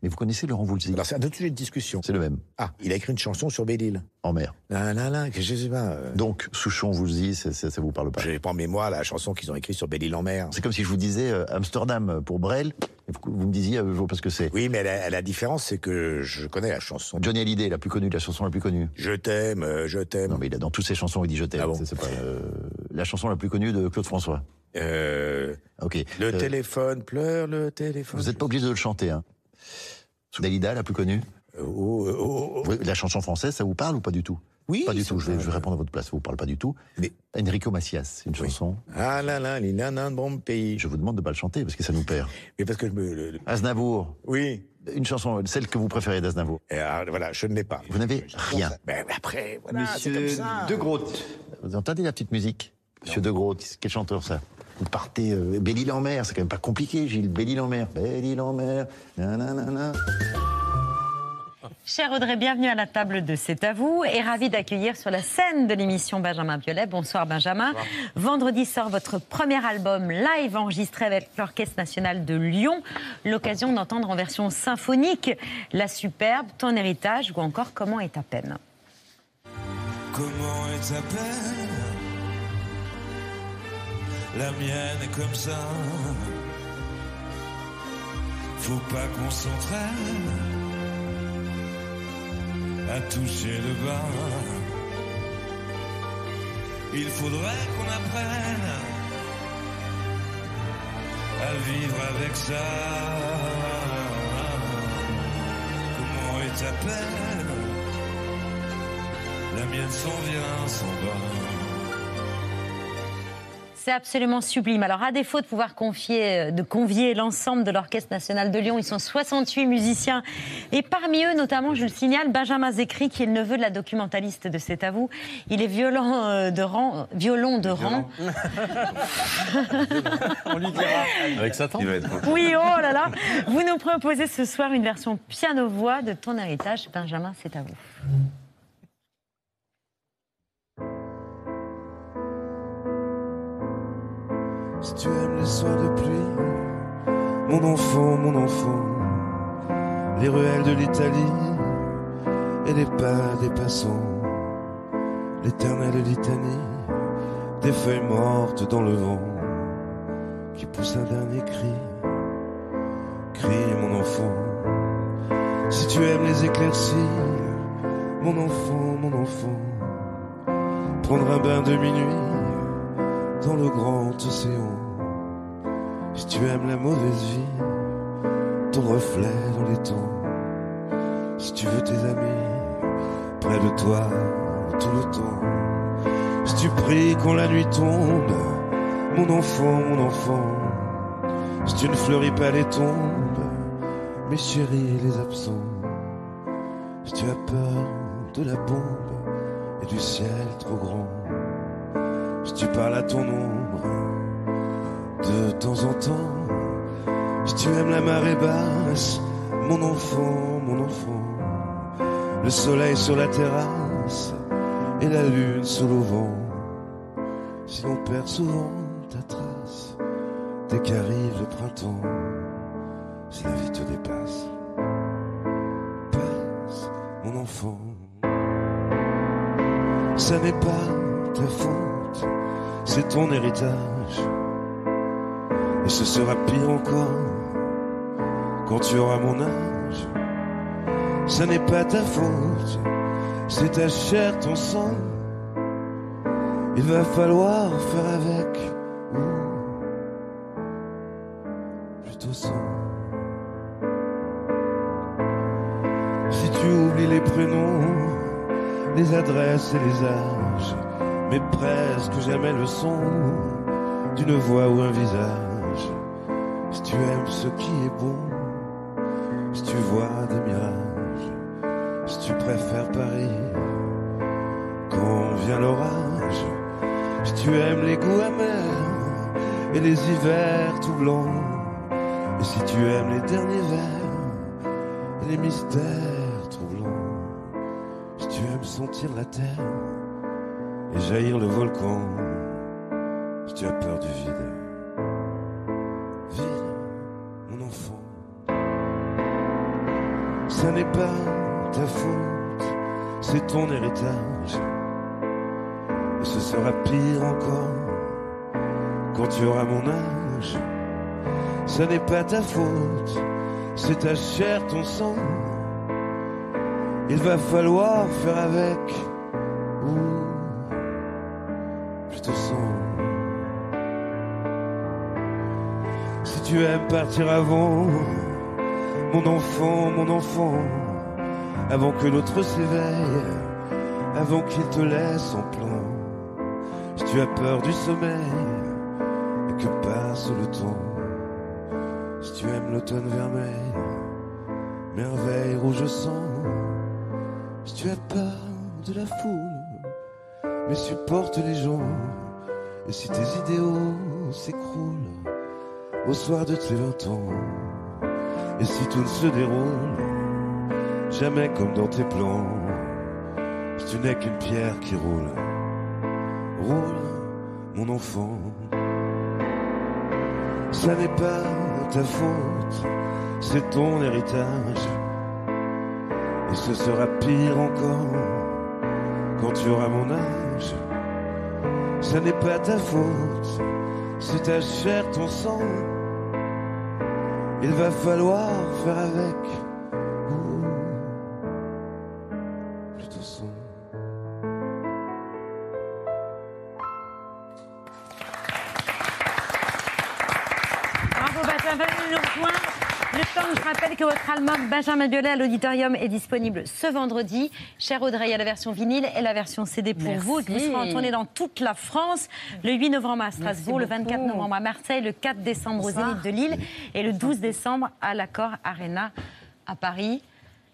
Mais vous connaissez Laurent Voulzy Alors c'est un autre sujet de discussion. C'est le même. Ah, il a écrit une chanson sur Belle-Île. En mer. Là, là, là, que je sais pas. euh, Donc, Souchon, Voulzy, ça, ça, ça vous parle pas J'ai pas en mémoire la chanson qu'ils ont écrite sur Belle-Île en mer. C'est comme si je vous disais euh, Amsterdam pour Brel, et vous, vous me disiez, euh, je vois pas ce que c'est. Oui, mais la, la différence, c'est que je connais la chanson. Johnny Hallyday, la plus connue, la chanson la plus connue. Je t'aime, je t'aime. Non, mais il a, dans toutes ses chansons, il dit je t'aime. Ah bon C'est- c'est pas la chanson la plus connue de Claude François. Euh, Ok. le Euh, téléphone pleure, le téléphone. Vous n'êtes pas obligé de le chanter. Hein. Dalida, la plus connue. Oh, oh, oh, Vous- La chanson française, ça vous parle ou pas du tout? Oui. Pas du tout. Je vais, je répondre à votre place. Ça vous parle pas du tout. Mais- Enrico Macias, une chanson. Ah là là, les nanas de mon pays. Je vous demande de pas le chanter parce que ça nous perd. Mais parce que je me. le- le- Aznavour, Oui. une chanson, celle que vous préférez d'Aznavour. Alors, voilà, je ne l'ai pas. Vous n'avez rien. Ben, mais après, voilà, c'est Monsieur comme ça. De Groot. Vous entendez la petite musique? Monsieur De Groot, quel chanteur ça? Vous partez euh, Belle-Île en mer, c'est quand même pas compliqué, Gilles. Belle-Île en mer, Belle-Île en mer, nanana. Cher Audrey, bienvenue à la table de C'est à vous et ravi d'accueillir sur la scène de l'émission Benjamin Biolay. Bonsoir Benjamin. Vendredi sort votre premier album live enregistré avec l'Orchestre national de Lyon. L'occasion d'entendre en version symphonique La Superbe, Ton héritage ou encore Comment est ta peine. Comment est ta peine La mienne est comme ça. Faut pas qu'on s'entraîne à toucher le bas. Il faudrait qu'on apprenne à vivre avec ça. Comment est ta peine? La mienne s'en vient, s'en va. C'est absolument sublime. Alors, à défaut de pouvoir confier, de convier l'ensemble de l'Orchestre national de Lyon, ils sont 68 musiciens. Et parmi eux, notamment, je le signale, Benjamin Zécry, qui est le neveu de la documentaliste de C'est à vous. Il est violon euh, de rang, violon de rang. [LAUGHS] On lui dira. Avec Satan Oui, oh là là. Vous nous proposez ce soir une version piano-voix de Ton héritage. Benjamin, c'est à vous. Si tu aimes les soirs de pluie, mon enfant, mon enfant, les ruelles de l'Italie et les pas des passants, l'éternelle litanie des feuilles mortes dans le vent qui pousse un dernier cri. Crie, mon enfant, si tu aimes les éclaircies, mon enfant, mon enfant, prendre un bain de minuit dans le grand océan. Si tu aimes la mauvaise vie, ton reflet dans les temps. Si tu veux tes amis près de toi tout le temps. Si tu pries quand la nuit tombe, mon enfant, mon enfant. Si tu ne fleuris pas les tombes, mes chéris les absents. Si tu as peur de la bombe et du ciel trop grand. Si tu parles à ton ombre de temps en temps, si tu aimes la marée basse, mon enfant, mon enfant, le soleil sur la terrasse et la lune sous l'auvent, si l'on perd souvent ta trace, dès qu'arrive le printemps, si la vie te dépasse, passe, mon enfant, ça n'est pas ta faute c'est ton héritage. Et ce sera pire encore quand tu auras mon âge. Ça n'est pas ta faute, c'est ta chair, ton sang. Il va falloir faire avec, ou plutôt sans. Si tu oublies les prénoms, les adresses et les âges, mais presque jamais le son d'une voix ou un visage. Si tu aimes ce qui est bon, si tu vois des mirages, si tu préfères Paris quand vient l'orage, si tu aimes les goûts amers et les hivers tout blancs, et si tu aimes les derniers vers et les mystères troublants, si tu aimes sentir la terre et jaillir le volcan. Tu as peur du vide, vide, mon enfant. Ça n'est pas ta faute, c'est ton héritage. Et ce sera pire encore quand tu auras mon âge. Ça n'est pas ta faute, c'est ta chair, ton sang. Il va falloir faire avec. Partir avant, mon enfant, mon enfant, avant que l'autre s'éveille, avant qu'il te laisse en plan. Si tu as peur du sommeil et que passe le temps, si tu aimes l'automne vermeil, merveille rouge sang, si tu as peur de la foule, mais supporte les gens, et si tes idéaux s'écroulent au soir de tes vingt ans, et si tout ne se déroule jamais comme dans tes plans, tu n'es qu'une pierre qui roule, roule, mon enfant. Ça n'est pas ta faute, c'est ton héritage. Et ce sera pire encore quand tu auras mon âge. Ça n'est pas ta faute, c'est ta chair, ton sang. Il va falloir faire avec. Benjamin Biolay à l'auditorium est disponible ce vendredi. Cher Audrey, il y a la version vinyle et la version CD pour Merci. vous. Vous serez en tournée dans toute la France. Le 8 novembre à Strasbourg, le 24 beaucoup. novembre à Marseille, le 4 décembre aux. Zénith de Lille et le 12 décembre à l'Accor Arena à Paris.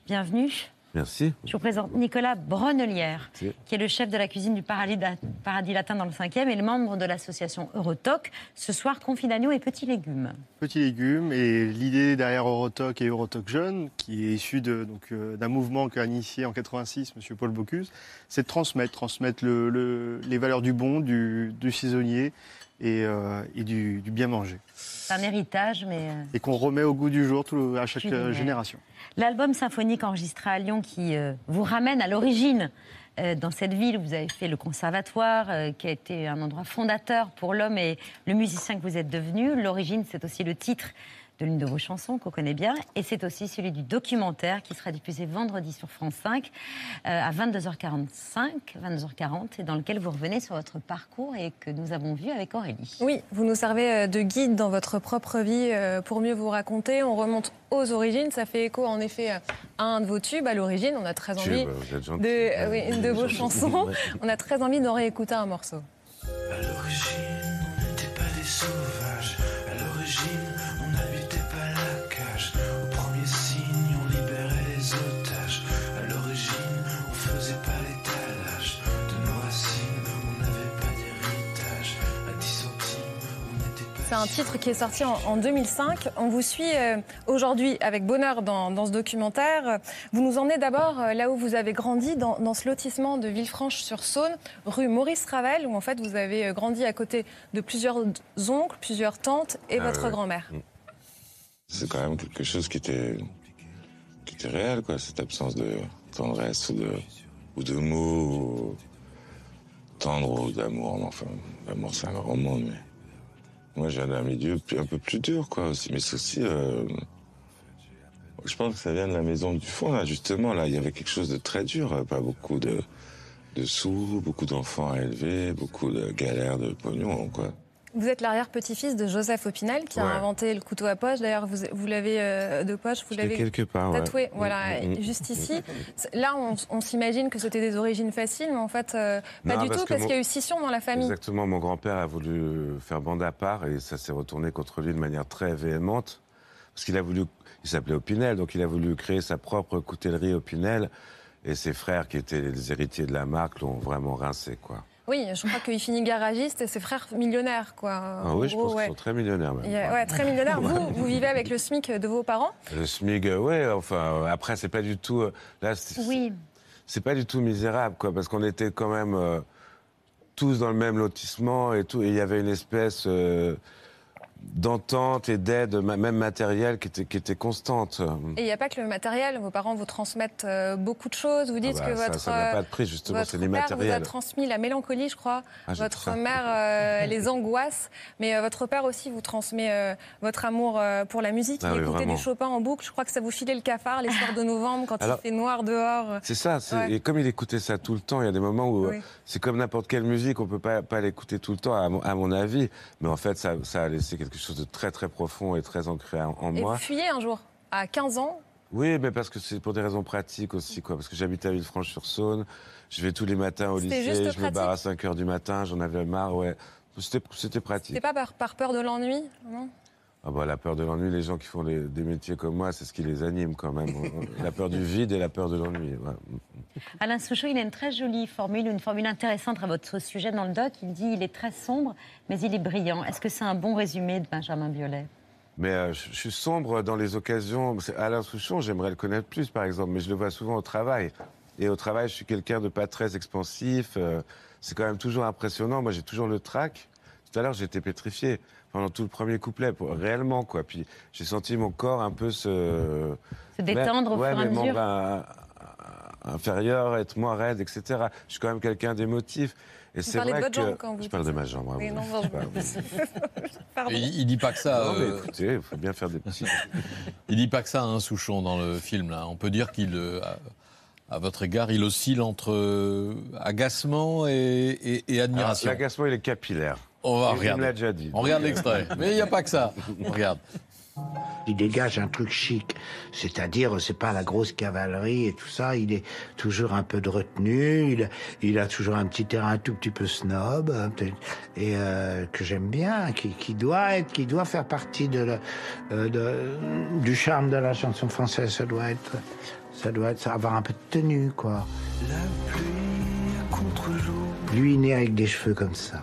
Bienvenue. Merci. Je vous présente Nicolas Bronnelière, Merci. qui est le chef de la cuisine du Paradis, Paradis Latin dans le 5e et le membre de l'association Eurotoc. Ce soir, confit d'agneau et petits légumes. petits légumes. Et l'idée derrière Eurotoc et Eurotoc Jeune, qui est issue de- donc, euh, d'un mouvement qu'a initié en 86 M. Paul Bocuse, c'est de transmettre, transmettre le- le- les valeurs du bon, du, du saisonnier et, euh, et du, du bien manger. C'est un héritage, mais... euh, Et qu'on remet au goût du jour tout- à chaque Culinaire. génération. L'album symphonique enregistré à Lyon qui euh, vous ramène à l'origine euh, dans cette ville où vous avez fait le conservatoire, euh, qui a été un endroit fondateur pour l'homme et le musicien que vous êtes devenu. L'origine, c'est aussi le titre de l'une de vos chansons qu'on connaît bien, et c'est aussi celui du documentaire qui sera diffusé vendredi sur France 5 euh, à 22h45, 22h40, et dans lequel vous revenez sur votre parcours et que nous avons vu avec Aurélie. Oui, vous nous servez euh, de guide dans votre propre vie euh, pour mieux vous raconter. On remonte aux origines. Ça fait écho en effet à un de vos tubes. À l'origine, on a très envie de, euh, oui, de vos [LAUGHS] chansons. On a très envie d'en réécouter un morceau. À l'origine, on n'était pas des sauvages. C'est un titre qui est sorti en, en 2005. On vous suit euh, aujourd'hui avec bonheur dans, dans ce documentaire. Vous nous emmenez d'abord euh, là où vous avez grandi, dans, dans ce lotissement de Villefranche-sur-Saône, rue Maurice Ravel, où en fait vous avez euh, grandi à côté de plusieurs oncles, plusieurs tantes et Ah votre ouais. grand-mère. C'est quand même quelque chose qui était, qui était réel, quoi, cette absence de tendresse ou de, ou de mots, ou tendre ou d'amour. Enfin, l'amour, c'est un grand mot, mais moi, j'ai un milieu un peu plus dur, quoi, aussi. Mais c'est aussi, euh, je pense que ça vient de la maison du fond, justement. Là, il y avait quelque chose de très dur, euh, pas beaucoup de, de sous, beaucoup d'enfants à élever, beaucoup de galères de pognon, quoi. Vous êtes l'arrière-petit-fils de Joseph Opinel qui a inventé le couteau à poche. D'ailleurs, vous, vous l'avez euh, de poche, vous l'avez quelque part, ouais. tatoué. Voilà, Mm, mm, mm. juste ici. Là, on, on s'imagine que c'était des origines faciles, mais en fait, euh, pas Non, du parce tout, parce mon- qu'il y a eu scission dans la famille. Exactement, mon grand-père a voulu faire bande à part et ça s'est retourné contre lui de manière très véhémente. Parce qu'il a voulu, il s'appelait Opinel, donc il a voulu créer sa propre coutellerie Opinel. Et ses frères, qui étaient les héritiers de la marque, l'ont vraiment rincé, quoi. Oui, je crois qu'il finit garagiste et ses frères millionnaires, quoi. Ah oui, je gros, pense ouais. qu'ils sont très millionnaires, même. A- ouais, très millionnaires. Vous, vous vivez avec le SMIC de vos parents? Le SMIG, euh, ouais, enfin, euh, après, c'est pas du tout. euh, Là, c'est Oui. c'est pas du tout misérable, quoi, parce qu'on était quand même euh, tous dans le même lotissement et tout, et il y avait une espèce euh, d'entente et d'aide, même matérielle, qui était, qui était constante. Et il n'y a pas que le matériel. Vos parents vous transmettent euh, beaucoup de choses. Vous dites Ah bah, que ça- votre, ça n'a euh, pas de prix, justement, votre c'est père vous a transmis la mélancolie, je crois. Ah, votre mère, euh, [LAUGHS] les angoisses. Mais euh, votre père aussi vous transmet euh, votre amour pour la musique. Ah il oui, écoutait vraiment. du Chopin en boucle. Je crois que ça vous filait le cafard les soirs de [LAUGHS] novembre quand Alors- il fait noir dehors. C'est ça, Ouais. et comme il écoutait ça tout le temps, il y a des moments où Oui. c'est comme n'importe quelle musique, on peut pas, pas l'écouter tout le temps, à mon, à mon avis, mais en fait, ça, ça a laissé quelque chose de très très profond et très ancré en, en Et moi. vous fuyez un jour, à 15 ans? Oui, mais parce que c'est pour des raisons pratiques aussi, quoi. Parce que j'habite à Villefranche-sur-Saône, je vais tous les matins au lycée, je me barre à 5 heures du matin, j'en avais marre, ouais. C'était c'était pratique. C'était pas par, par peur de l'ennui non? Ah bah, la peur de l'ennui, les gens qui font les- des métiers comme moi, c'est ce qui les anime quand même. [LAUGHS] la peur du vide et la peur de l'ennui. ouais. Alain Souchon, il a une très jolie formule, une formule intéressante à votre sujet dans le doc. Il dit il est très sombre, mais il est brillant. Est-ce que c'est un bon résumé de Benjamin Biolay? Mais euh, je, je suis sombre dans les occasions. C'est Alain Souchon, j'aimerais le connaître plus, par exemple, mais je le vois souvent au travail. Et au travail, je suis quelqu'un de pas très expansif. euh, c'est quand même toujours impressionnant. Moi, j'ai toujours le trac. Tout à l'heure, j'étais pétrifié pendant tout le premier couplet, pour- réellement, quoi. Puis j'ai senti mon corps un peu se... Se détendre au ouais, fur et à mes mesure. membres euh, inférieurs, être moins raide, etc. Je suis quand même quelqu'un d'émotif. Et c'est parlez de vrai votre que... jambe quand vous je parle de ma jambe. Oui, bravo. non, Je non. Il, il dit pas que ça. Non, mais euh, écoutez, il faut bien faire des petits... [LAUGHS] Il dit pas que ça, un Souchon, dans le film. Là. On peut dire qu'il, euh, à, à votre égard, il oscille entre euh, agacement et, et- et admiration. Alors, L'agacement, il est capillaire. On va Il me regarder. l'a déjà dit. On regarde l'extrait. [LAUGHS] Mais il n'y a pas que ça. On regarde. Il dégage un truc chic, c'est-à-dire c'est pas la grosse cavalerie et tout ça. Il est toujours un peu de retenue. Il, il a toujours un petit terrain un tout petit peu snob hein, et euh, que j'aime bien, qui, qui doit être, qui doit faire partie de, la- euh, de- du charme de la chanson française. Ça doit être, ça doit être, ça avoir un peu de tenue quoi. Lui il est né avec des cheveux comme ça,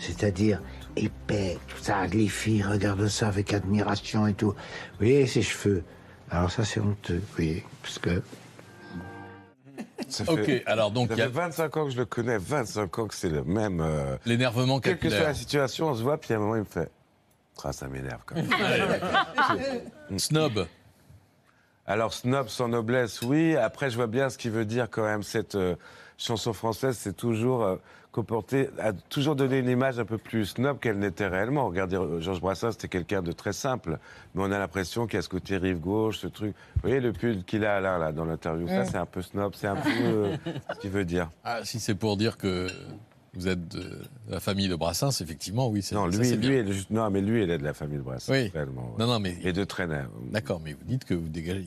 c'est-à-dire épais, tout ça. Les filles regardent ça avec admiration et tout. Vous voyez ses cheveux? Alors ça c'est honteux, vous voyez, parce que Ça Ok, fait- alors donc Ça il y a- fait 25 ans que je le connais, 25 ans que c'est le même. euh, L'énervement Quelle que soit la situation, on se voit, puis à un moment, il me fait. Ah, ça m'énerve quand même. [LAUGHS] Snob. Alors, snob sans noblesse, oui. Après, je vois bien ce qu'il veut dire quand même. Cette euh, chanson française, c'est toujours euh, comporter, a toujours donné une image un peu plus snob qu'elle n'était réellement. Regardez, Georges Brassens, c'était quelqu'un de très simple. Mais on a l'impression qu'il y a ce côté rive gauche, ce truc. Vous voyez le pull qu'il a là, là dans l'interview? Ça, c'est un peu snob. C'est un peu euh, [LAUGHS] ce qu'il veut dire. Ah, si c'est pour dire que vous êtes de la famille de Brassens, effectivement, oui. c'est- Non, ça, lui, lui, bien. il est juste- non, mais lui, il est de la famille de Brassens. Oui. réellement, ouais. Non, non, mais. Et de Traîner. D'accord, mais vous dites que vous dégagez.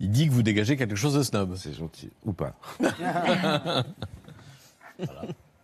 Il dit que vous dégagez quelque chose de snob. C'est gentil. Ou pas. [LAUGHS] [LAUGHS]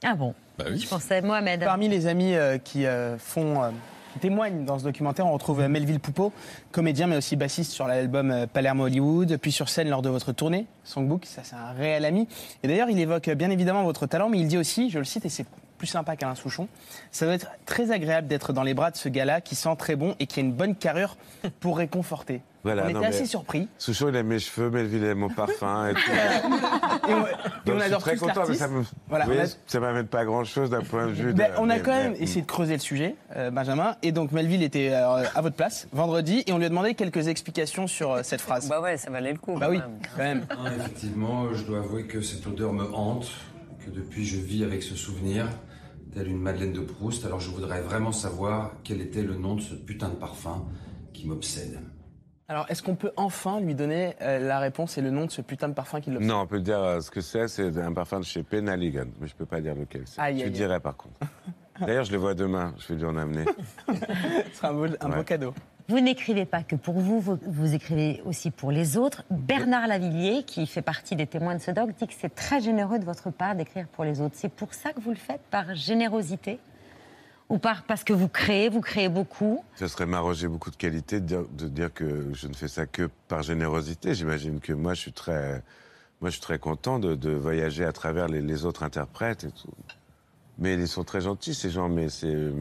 Ah bon Bah oui. Je pensais Mohamed. Parmi les amis euh, qui euh, font, euh, qui témoignent dans ce documentaire, on retrouve Melville Poupeau, comédien mais aussi bassiste sur l'album Palermo Hollywood, puis sur scène lors de votre tournée, Songbook, ça c'est un réel ami. Et d'ailleurs, il évoque bien évidemment votre talent, mais il dit aussi, je le cite et c'est plus sympa qu'Alain Souchon, ça doit être très agréable d'être dans les bras de ce gars-là qui sent très bon et qui a une bonne carrure pour réconforter. Voilà, on était assez surpris. Souchon, il aime mes cheveux, Melville aime mon parfum. Et tout. Et on, et Donc, on je suis adore très tous content, mais ça. Voilà, a- ça m'amène pas grand chose d'un point de vue. Ben, de- on a mais- quand même mais- essayé de creuser le sujet, euh, Benjamin, et donc Melville était euh, à votre place vendredi, et on lui a demandé quelques explications sur euh, cette phrase. Bah ouais, ça valait le coup. Bah quand oui, même. quand même. Ah, effectivement, je dois avouer que cette odeur me hante, que depuis je vis avec ce souvenir, telle une Madeleine de Proust. Alors je voudrais vraiment savoir quel était le nom de ce putain de parfum qui m'obsède. Alors, est-ce qu'on peut enfin lui donner euh, la réponse et le nom de ce putain de parfum qui l'obsède Non, on peut dire euh, ce que c'est. C'est un parfum de chez Penaligan, mais je peux pas dire lequel c'est. Aïe, je aïe, le aïe. dirai par contre. [LAUGHS] D'ailleurs, je le vois demain. Je vais lui en amener. Ce sera un beau, un beau Ouais. cadeau. Vous n'écrivez pas que pour vous, vous, vous écrivez aussi pour les autres. Bernard Lavillier, qui fait partie des témoins de ce doc, dit que c'est très généreux de votre part d'écrire pour les autres. C'est pour ça que vous le faites, par générosité Ou par, parce que vous créez, vous créez beaucoup Ce serait m'arroger beaucoup de qualité de dire, de dire que je ne fais ça que par générosité. J'imagine que moi, je suis très, moi, je suis très content de, de voyager à travers les, les autres interprètes et tout. Mais ils sont très gentils, ces gens, mais c'est,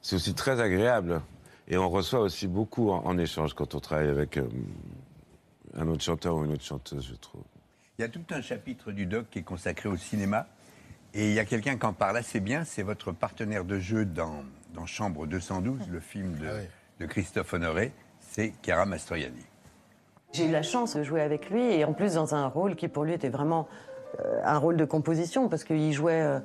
c'est aussi très agréable. Et on reçoit aussi beaucoup en, en échange quand on travaille avec euh, un autre chanteur ou une autre chanteuse, je trouve. Il y a tout un chapitre du doc qui est consacré au cinéma. Et il y a quelqu'un qui en parle assez bien, c'est votre partenaire de jeu dans, dans Chambre 212, le film Ah de, de Christophe Honoré, c'est Chiara Mastroianni. J'ai eu la chance de jouer avec lui et en plus dans un rôle qui pour lui était vraiment euh, un rôle de composition parce qu'il jouait euh,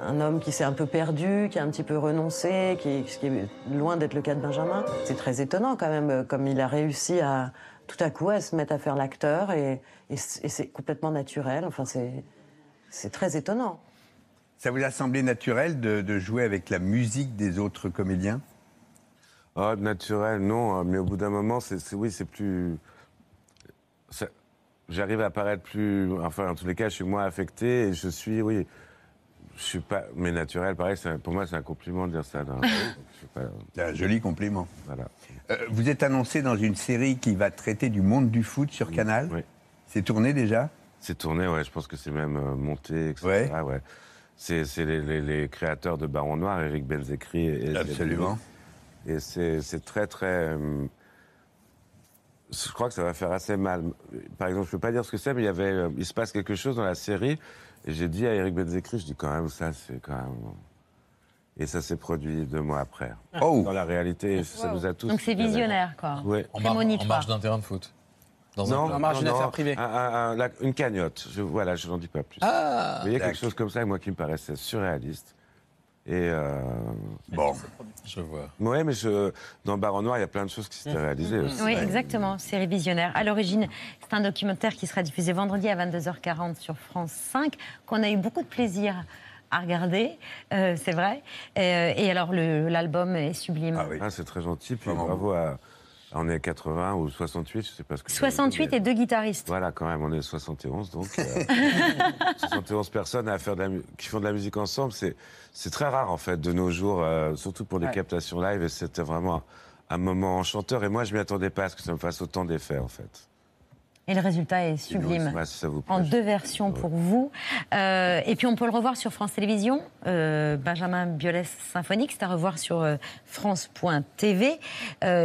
un homme qui s'est un peu perdu, qui a un petit peu renoncé, qui, ce qui est loin d'être le cas de Benjamin. C'est très étonnant quand même euh, comme il a réussi à tout à coup à se mettre à faire l'acteur et, et c- et c'est complètement naturel. Enfin c'est c'est très étonnant. Ça vous a semblé naturel de, de jouer avec la musique des autres comédiens? Oh, naturel, non, euh, mais au bout d'un moment, c'est, oui, c'est plus. J'arrive à paraître plus. Enfin, en tous les cas, je suis moins affecté et je suis, oui. Je suis pas. Mais naturel, pareil, un- pour moi, c'est un compliment de dire ça. C'est un joli compliment. Voilà. Euh, vous êtes annoncé dans une série qui va traiter du monde du foot sur Canal? Oui. C'est tourné déjà? C'est tourné, ouais. Je pense que c'est même euh, monté, etc. Ouais. C'est, c'est les, les- les créateurs de Baron Noir, Eric Benzekri et Absolument. Et c'est, c'est très, très. euh, je crois que ça va faire assez mal. Par exemple, je peux pas dire ce que c'est, mais il y avait, euh, il se passe quelque chose dans la série, et j'ai dit à Eric Benzekri, je dis quand même ça, c'est quand même. Et ça s'est produit deux mois après. Oh. Dans la réalité, ça nous a tous. Donc c'est visionnaire, quoi. Ouais. En, mar- en Prémonitoire. marge d'un terrain de foot. Dans un non, un- un- un- la- une cagnotte. Je, voilà, je n'en dis pas plus. Ah, Vous voyez, quelque chose comme ça, moi, qui me paraissait surréaliste. Et euh, bon, je vois. Ouais, mais je, dans Baron Noir, il y a plein de choses qui s'étaient réalisées aussi. Oui, exactement, série visionnaire. À l'origine, c'est un documentaire qui sera diffusé vendredi à 22h40 sur France 5, qu'on a eu beaucoup de plaisir à regarder, euh, c'est vrai. Euh, et alors, le- l'album est sublime. Ah, c'est très gentil. Puis bravo à. On est 80 ou 68, je sais pas ce que 68 et deux guitaristes. Voilà, quand même, on est 71, donc. euh, [LAUGHS] 71 personnes à faire de la mu- qui font de la musique ensemble, c'est c'est très rare, en fait, de nos jours, euh, surtout pour les Ouais. captations live, et c'était vraiment un, un moment enchanteur. Et moi, je m'y attendais pas à ce que ça me fasse autant d'effet, en fait. Et le résultat est sublime. Ouais, si ça vous plaît. en deux versions pour vous. Euh, et puis on peut le revoir sur France Télévisions, euh, Benjamin Biolay Symphonique, c'est à revoir sur euh, France.tv.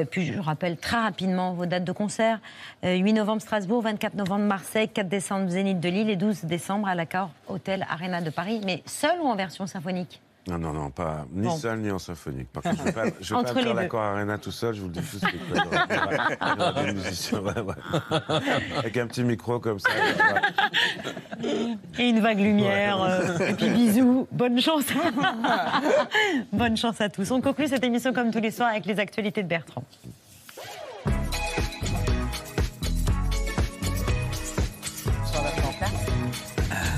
Puis je rappelle très rapidement vos dates de concert. Euh, 8 novembre Strasbourg, 24 novembre Marseille, 4 décembre Zénith de Lille et 12 décembre à l'accord Hôtel Arena de Paris. Mais seul ou en version symphonique? Non, non, non, pas ni Bon. seul ni en symphonique. Par contre, je ne vais pas, je vais Entre pas les faire l'accord Arena tout seul, je vous le dis tout de suite. Il y aura- des musiciens, ouais, ouais. Avec un petit micro comme ça. Et une vague lumière. euh, et puis bisous. Bonne chance. [LAUGHS] Bonne chance à tous. On conclut cette émission comme tous les soirs avec les actualités de Bertrand.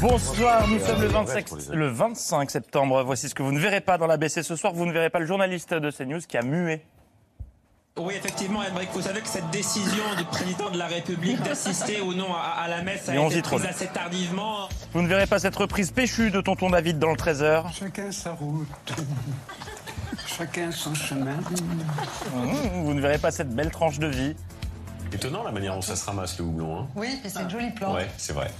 Bonsoir, nous sommes le 25, le 25 septembre. Voici ce que vous ne verrez pas dans la BC ce soir. Vous ne verrez pas le journaliste de CNews qui a mué. Oui, effectivement, Emmerich, vous savez que cette décision du président de la République d'assister ou non à, à la messe a été prise assez tardivement. Vous ne verrez pas cette reprise péchue de Tonton David dans le 13h. Chacun sa route, chacun son chemin. Mmh, Vous ne verrez pas cette belle tranche de vie. Étonnant la manière dont ça se ramasse le houblon. Hein. Oui, c'est un joli plan. Ouais, c'est vrai.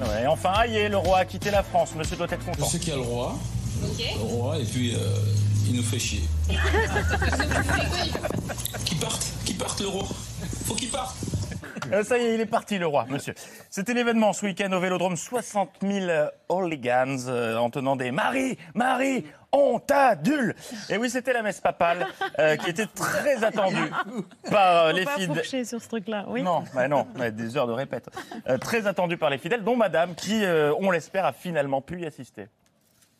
Ouais, et enfin, aïe, le roi a quitté la France. Monsieur doit être content. Je sais qu'il y a le roi. Le roi, et puis euh, il nous fait chier. [LAUGHS] Qu'il parte, qu'il parte le roi. Faut qu'il parte. Euh, ça y est, il est parti, le roi, monsieur. C'était l'événement ce week-end au Vélodrome. 60 000 euh, hooligans euh, en tenant des Marie, Marie, on t'adule. Et oui, c'était la messe papale euh, qui était très attendue par euh, les Faut pas fidèles. sur ce truc-là. Oui. Non, bah non, [LAUGHS] mais des heures de répète. Euh, très attendue par les fidèles, dont madame, qui, euh, on l'espère, a finalement pu y assister.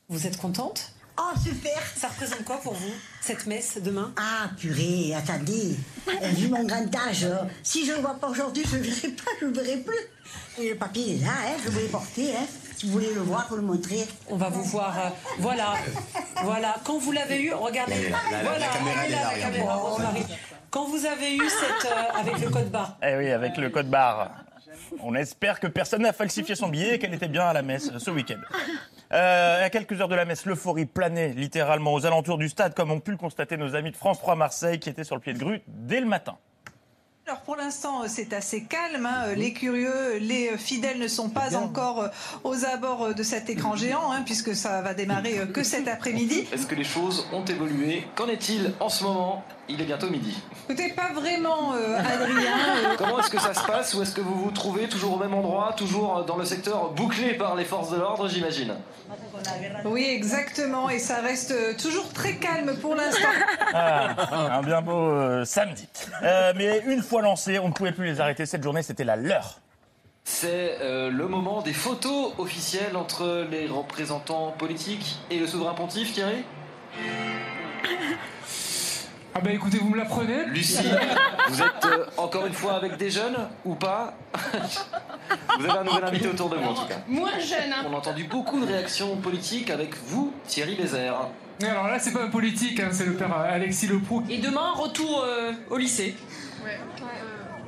Vous êtes contente? Oh, super Ça représente quoi pour vous, cette messe demain? Ah, purée, attendez. Euh, vu mon grand âge, euh, si je ne le vois pas aujourd'hui, je ne le verrai pas, je ne verrai plus. Et le papier est là, hein, je vais le porter. Hein, si vous voulez le voir, vous le montrer. On va vous voir. euh, voilà. voilà. Quand vous l'avez eu, regardez. La- la voilà, caméra, elle est là, la caméra. Quand vous avez eu cette. euh, avec le code barre. Eh oui, avec le code barre. On espère que personne n'a falsifié son billet et qu'elle était bien à la messe ce week-end. Euh, à quelques heures de la messe, l'euphorie planait littéralement aux alentours du stade, comme ont pu le constater nos amis de France 3 Marseille qui étaient sur le pied de grue dès le matin. Alors pour l'instant, c'est assez calme. hein. Les curieux, les fidèles ne sont pas encore euh, aux abords euh, de cet écran géant, hein, puisque ça va démarrer que cet [LAUGHS] après-midi. Est-ce que les choses ont évolué? Qu'en est-il en ce moment? Il est bientôt midi. Écoutez, pas vraiment, euh, Adrien. euh, Comment est-ce que ça se passe Ou est-ce que vous vous trouvez toujours au même endroit, toujours dans le secteur bouclé par les forces de l'ordre, j'imagine? Oui, exactement. Et ça reste euh, toujours très calme pour l'instant. Ah, un bien beau euh, samedi. Euh, mais une fois lancés, on ne pouvait plus les arrêter. Cette journée, c'était la leur. C'est euh, le moment des photos officielles entre les représentants politiques et le souverain pontife, Thierry? Ah bah écoutez, vous me l'apprenez Lucie, vous êtes euh, encore une fois avec des jeunes ou pas [LAUGHS] Vous avez un nouvel invité autour de moi en tout cas. Moins jeune, hein. On a entendu beaucoup de réactions politiques avec vous, Thierry Bézère. Mais Alors là, c'est pas politique, hein, c'est le père euh, Alexis Leproux. Et demain, retour euh, au lycée.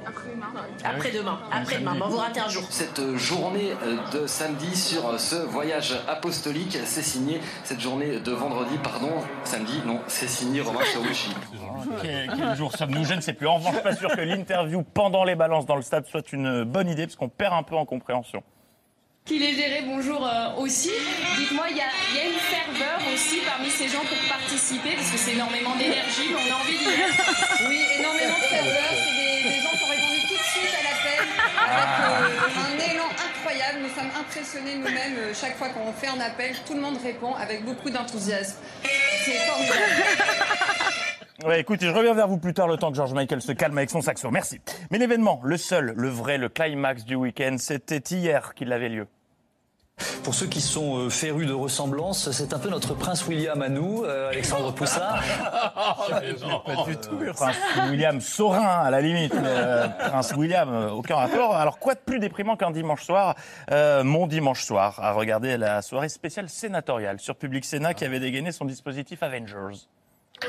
Après-demain. Après-demain. Bon, vous ratez un jour. Cette euh, journée euh, de samedi sur euh, ce voyage apostolique, c'est signé cette journée de vendredi, pardon, samedi, non, c'est signé Romain Charouchi. Quel, quel jour sommes-nous Je ne sais plus. En revanche, pas sûr que l'interview pendant les balances dans le stade soit une bonne idée, parce qu'on perd un peu en compréhension. Qu'il est géré, bonjour euh, aussi. Dites-moi, il y a, il y a une ferveur aussi parmi ces gens pour participer, parce que c'est énormément d'énergie, mais on a envie de dire. Oui, énormément de ferveur. C'est des, un élan incroyable. Nous sommes impressionnés nous-mêmes. euh, chaque fois qu'on fait un appel, tout le monde répond avec beaucoup d'enthousiasme. C'est formidable. Ouais, écoutez, je reviens vers vous plus tard, le temps que George Michael se calme avec son saxo. Merci. Mais l'événement, le seul, le vrai, le climax du week-end, c'était hier qu'il avait lieu. Pour ceux qui sont euh, férus de ressemblance, c'est un peu notre prince William à nous, euh, Alexandre [LAUGHS] Poussard. Pas du tout. Prince William Saurin, à la limite. mais, euh, Prince William, euh, aucun rapport. Alors, quoi de plus déprimant qu'un dimanche soir, euh, mon dimanche soir, à regarder la soirée spéciale sénatoriale sur Public Sénat qui avait dégainé son dispositif Avengers.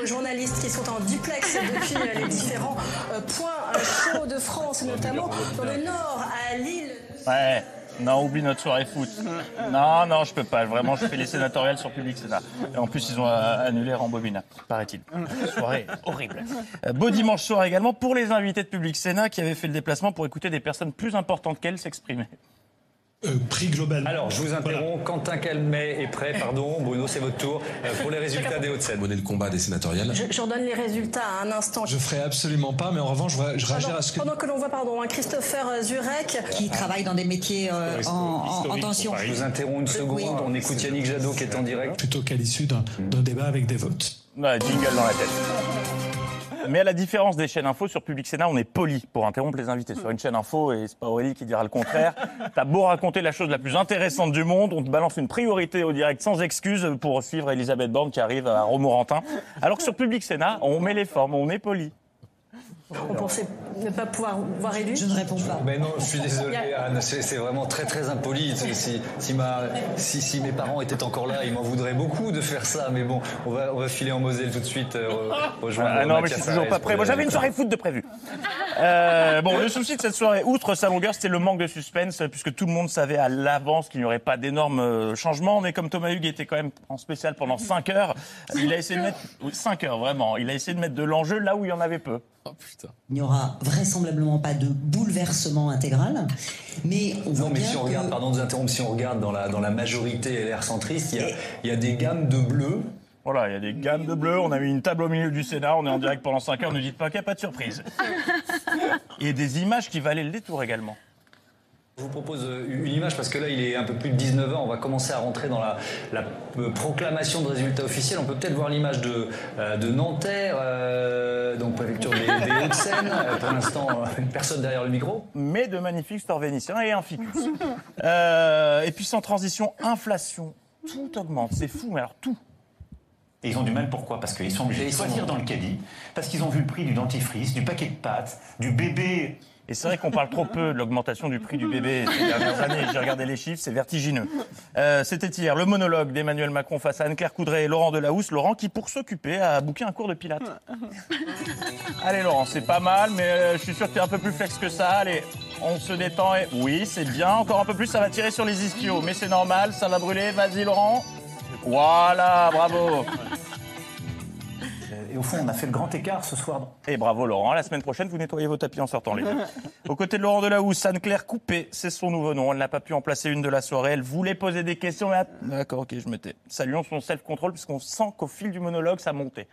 Aux journalistes qui sont en duplex depuis euh, les différents euh, points euh, chauds de France, notamment dans le nord, à Lille. Ouais. Non, oublie notre soirée foot. Non, non, je peux pas. Vraiment, je fais les sénatoriales sur Public Sénat. Et en plus, ils ont euh, annulé Rambobina, paraît-il. Soirée horrible. Euh, Beau dimanche soir également pour les invités de Public Sénat qui avaient fait le déplacement pour écouter des personnes plus importantes qu'elles s'exprimer. Prix global. Alors, je vous interromps. Quentin Calmet est prêt, pardon. Bruno, c'est votre tour euh, pour les résultats des Hauts-de-Seine. Le combat des sénatoriales. Je, je redonne les résultats à un instant. Je ferai absolument pas, mais en revanche, je, réagirai à ce que. pendant que l'on voit pardon, un Christopher euh, Zurek qui travaille dans des métiers euh, en, en- en tension. Je vous interromps une seconde. On écoute Yannick Jadot qui est en direct. Plutôt qu'à l'issue d'un d'un débat avec des votes. Ouais, jingle dans la tête. Mais à la différence des chaînes info, sur Public Sénat, on est poli pour interrompre les invités. Sur une chaîne info, et c'est pas Aurélie qui dira le contraire, [LAUGHS] t'as beau raconter la chose la plus intéressante du monde, on te balance une priorité au direct sans excuse pour suivre Elisabeth Borne qui arrive à Romorantin. Alors que sur Public Sénat, on met les formes, on est poli. On pensait ne pas pouvoir voir élu. Je ne réponds pas. Mais non, je suis désolé, Anne. C'est vraiment très très impoli. Si, si, ma- si- si mes parents étaient encore là, ils m'en voudraient beaucoup de faire ça. Mais bon, on va, on va filer en Moselle tout de suite. euh, re- rejoindre Ah non, mais je suis toujours pas prêt. Moi, j'avais une résultats. soirée foot de prévu. Euh, bon, le souci de cette soirée, outre sa longueur, c'était le manque de suspense, puisque tout le monde savait à l'avance qu'il n'y aurait pas d'énormes euh, changements. Mais comme Thomas Hugues était quand même en spécial pendant [LAUGHS] 5 heures, il a essayé de mettre... 5 heures, vraiment. Il a essayé de mettre de l'enjeu là où il y en avait peu. Il n'y aura vraisemblablement pas de bouleversement intégral, mais on voit Non, mais bien si on que- regarde, pardon de vous interrompre, si on regarde dans la, dans la majorité LR centriste, il y a, il y a des gammes de bleu. Voilà, il y a des gammes de bleu. On a mis une table au milieu du Sénat. On est en direct pendant 5 heures. Ne dites pas qu'il n'y a pas de surprise. Et des images qui valaient le détour également. Je vous propose euh, une image parce que là il est un peu plus de 19h, on va commencer à rentrer dans la, la, euh, proclamation de résultats officiels. On peut peut-être voir l'image de, euh, de Nanterre, euh, donc préfecture des, des Hauts-de-Seine. Euh, pour l'instant, une personne derrière le micro. mais de magnifiques stores vénitiens et un ficus. Et puis sans transition, inflation. Tout augmente, c'est fou, mais alors tout. Et ils ont du mal, pourquoi? Parce qu'ils sont obligés de choisir dans le caddie, parce qu'ils ont vu le prix du dentifrice, du paquet de pâtes, du bébé. Et c'est vrai qu'on parle trop peu de l'augmentation du prix du bébé ces dernières années. J'ai regardé les chiffres, c'est vertigineux. Euh, C'était hier le monologue d'Emmanuel Macron face à Anne-Claire Coudray et Laurent Delahousse. Laurent qui, pour s'occuper, a booké un cours de pilates. [LAUGHS] Allez Laurent, c'est pas mal, mais euh, je suis sûr que tu es un peu plus flex que ça. Allez, on se détend et... Oui, c'est bien. Encore un peu plus, ça va tirer sur les ischios. Mais c'est normal, ça va brûler. Vas-y Laurent. Voilà, bravo. Et au fond, on a fait le grand écart ce soir. Et bravo Laurent, la semaine prochaine, vous nettoyez vos tapis en sortant les deux. [LAUGHS] Aux côtés de Laurent Delahousse, Anne-Claire Coupé, c'est son nouveau nom. Elle n'a pas pu en placer une de la soirée. Elle voulait poser des questions, mais... D'accord, ok, je me tais. Saluons son self-control, puisqu'on sent qu'au fil du monologue, ça montait.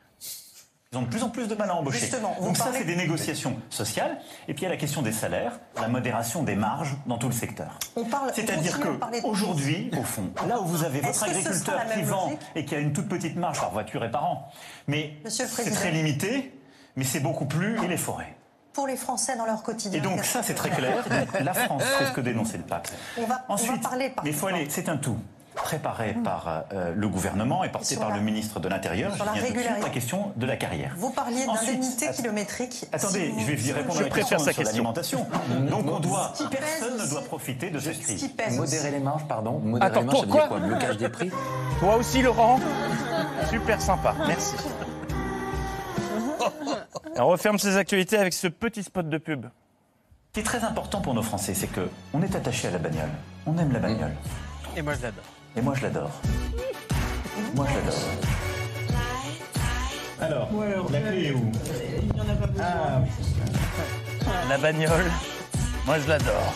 Ils ont de plus en plus de mal à embaucher. Justement, vous Donc ça, c'est des négociations sociales. Et puis il y a la question des salaires, la modération des marges dans tout le secteur. On parle- C'est-à-dire parler de- qu'aujourd'hui, au fond, là où vous avez votre que agriculteur qui vend et qui a une toute petite marge par voiture et par an, mais c'est très limité, mais c'est beaucoup plus, et les forêts. Pour les Français dans leur quotidien. Et donc ça, c'est très clair. La France fait ce que dénonçait le pape. On va, on va Ensuite, parler par mais il faut aller, c'est un tout préparé par euh, le gouvernement et porté par la- le ministre de l'Intérieur. sur Je la régularité. la question de la carrière. Vous parliez d'indemnité kilométrique. Attendez, Si je vais vous répondre Je à la préfère question sa sur question. l'alimentation. Donc on doit, personne ne doit profiter de cette Ce crise. Modérer les marges, pardon. Modérer Attends, les marges, ça veut pourquoi dire quoi Blocage des prix [LAUGHS] Toi aussi, Laurent Super sympa, merci. [LAUGHS] On referme ces actualités avec ce petit spot de pub. Ce qui est très important pour nos Français, c'est que on est attaché à la bagnole. On aime la bagnole. Et moi, je l'adore. Et moi, je l'adore. Moi, je l'adore. Alors, la clé est où Ah, La bagnole, moi, je l'adore.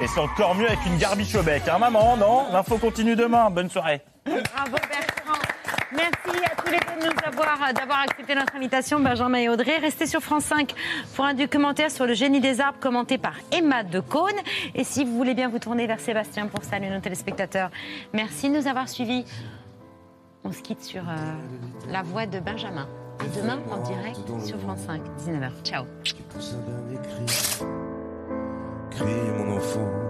Et c'est encore mieux avec une garbiche au bec. Hein, maman, non? L'info continue demain. Bonne soirée. Bravo Bertrand. Merci à tous les deux de nous avoir, d'avoir accepté notre invitation, Benjamin et Audrey. Restez sur France 5 pour un documentaire sur le génie des arbres commenté par Emma de. Et si vous voulez bien vous tourner vers Sébastien pour saluer nos téléspectateurs, merci de nous avoir suivis. On se quitte sur euh, la voix de Benjamin. Et demain, en direct sur France 5, 19h. Ciao. Crie, mon enfant.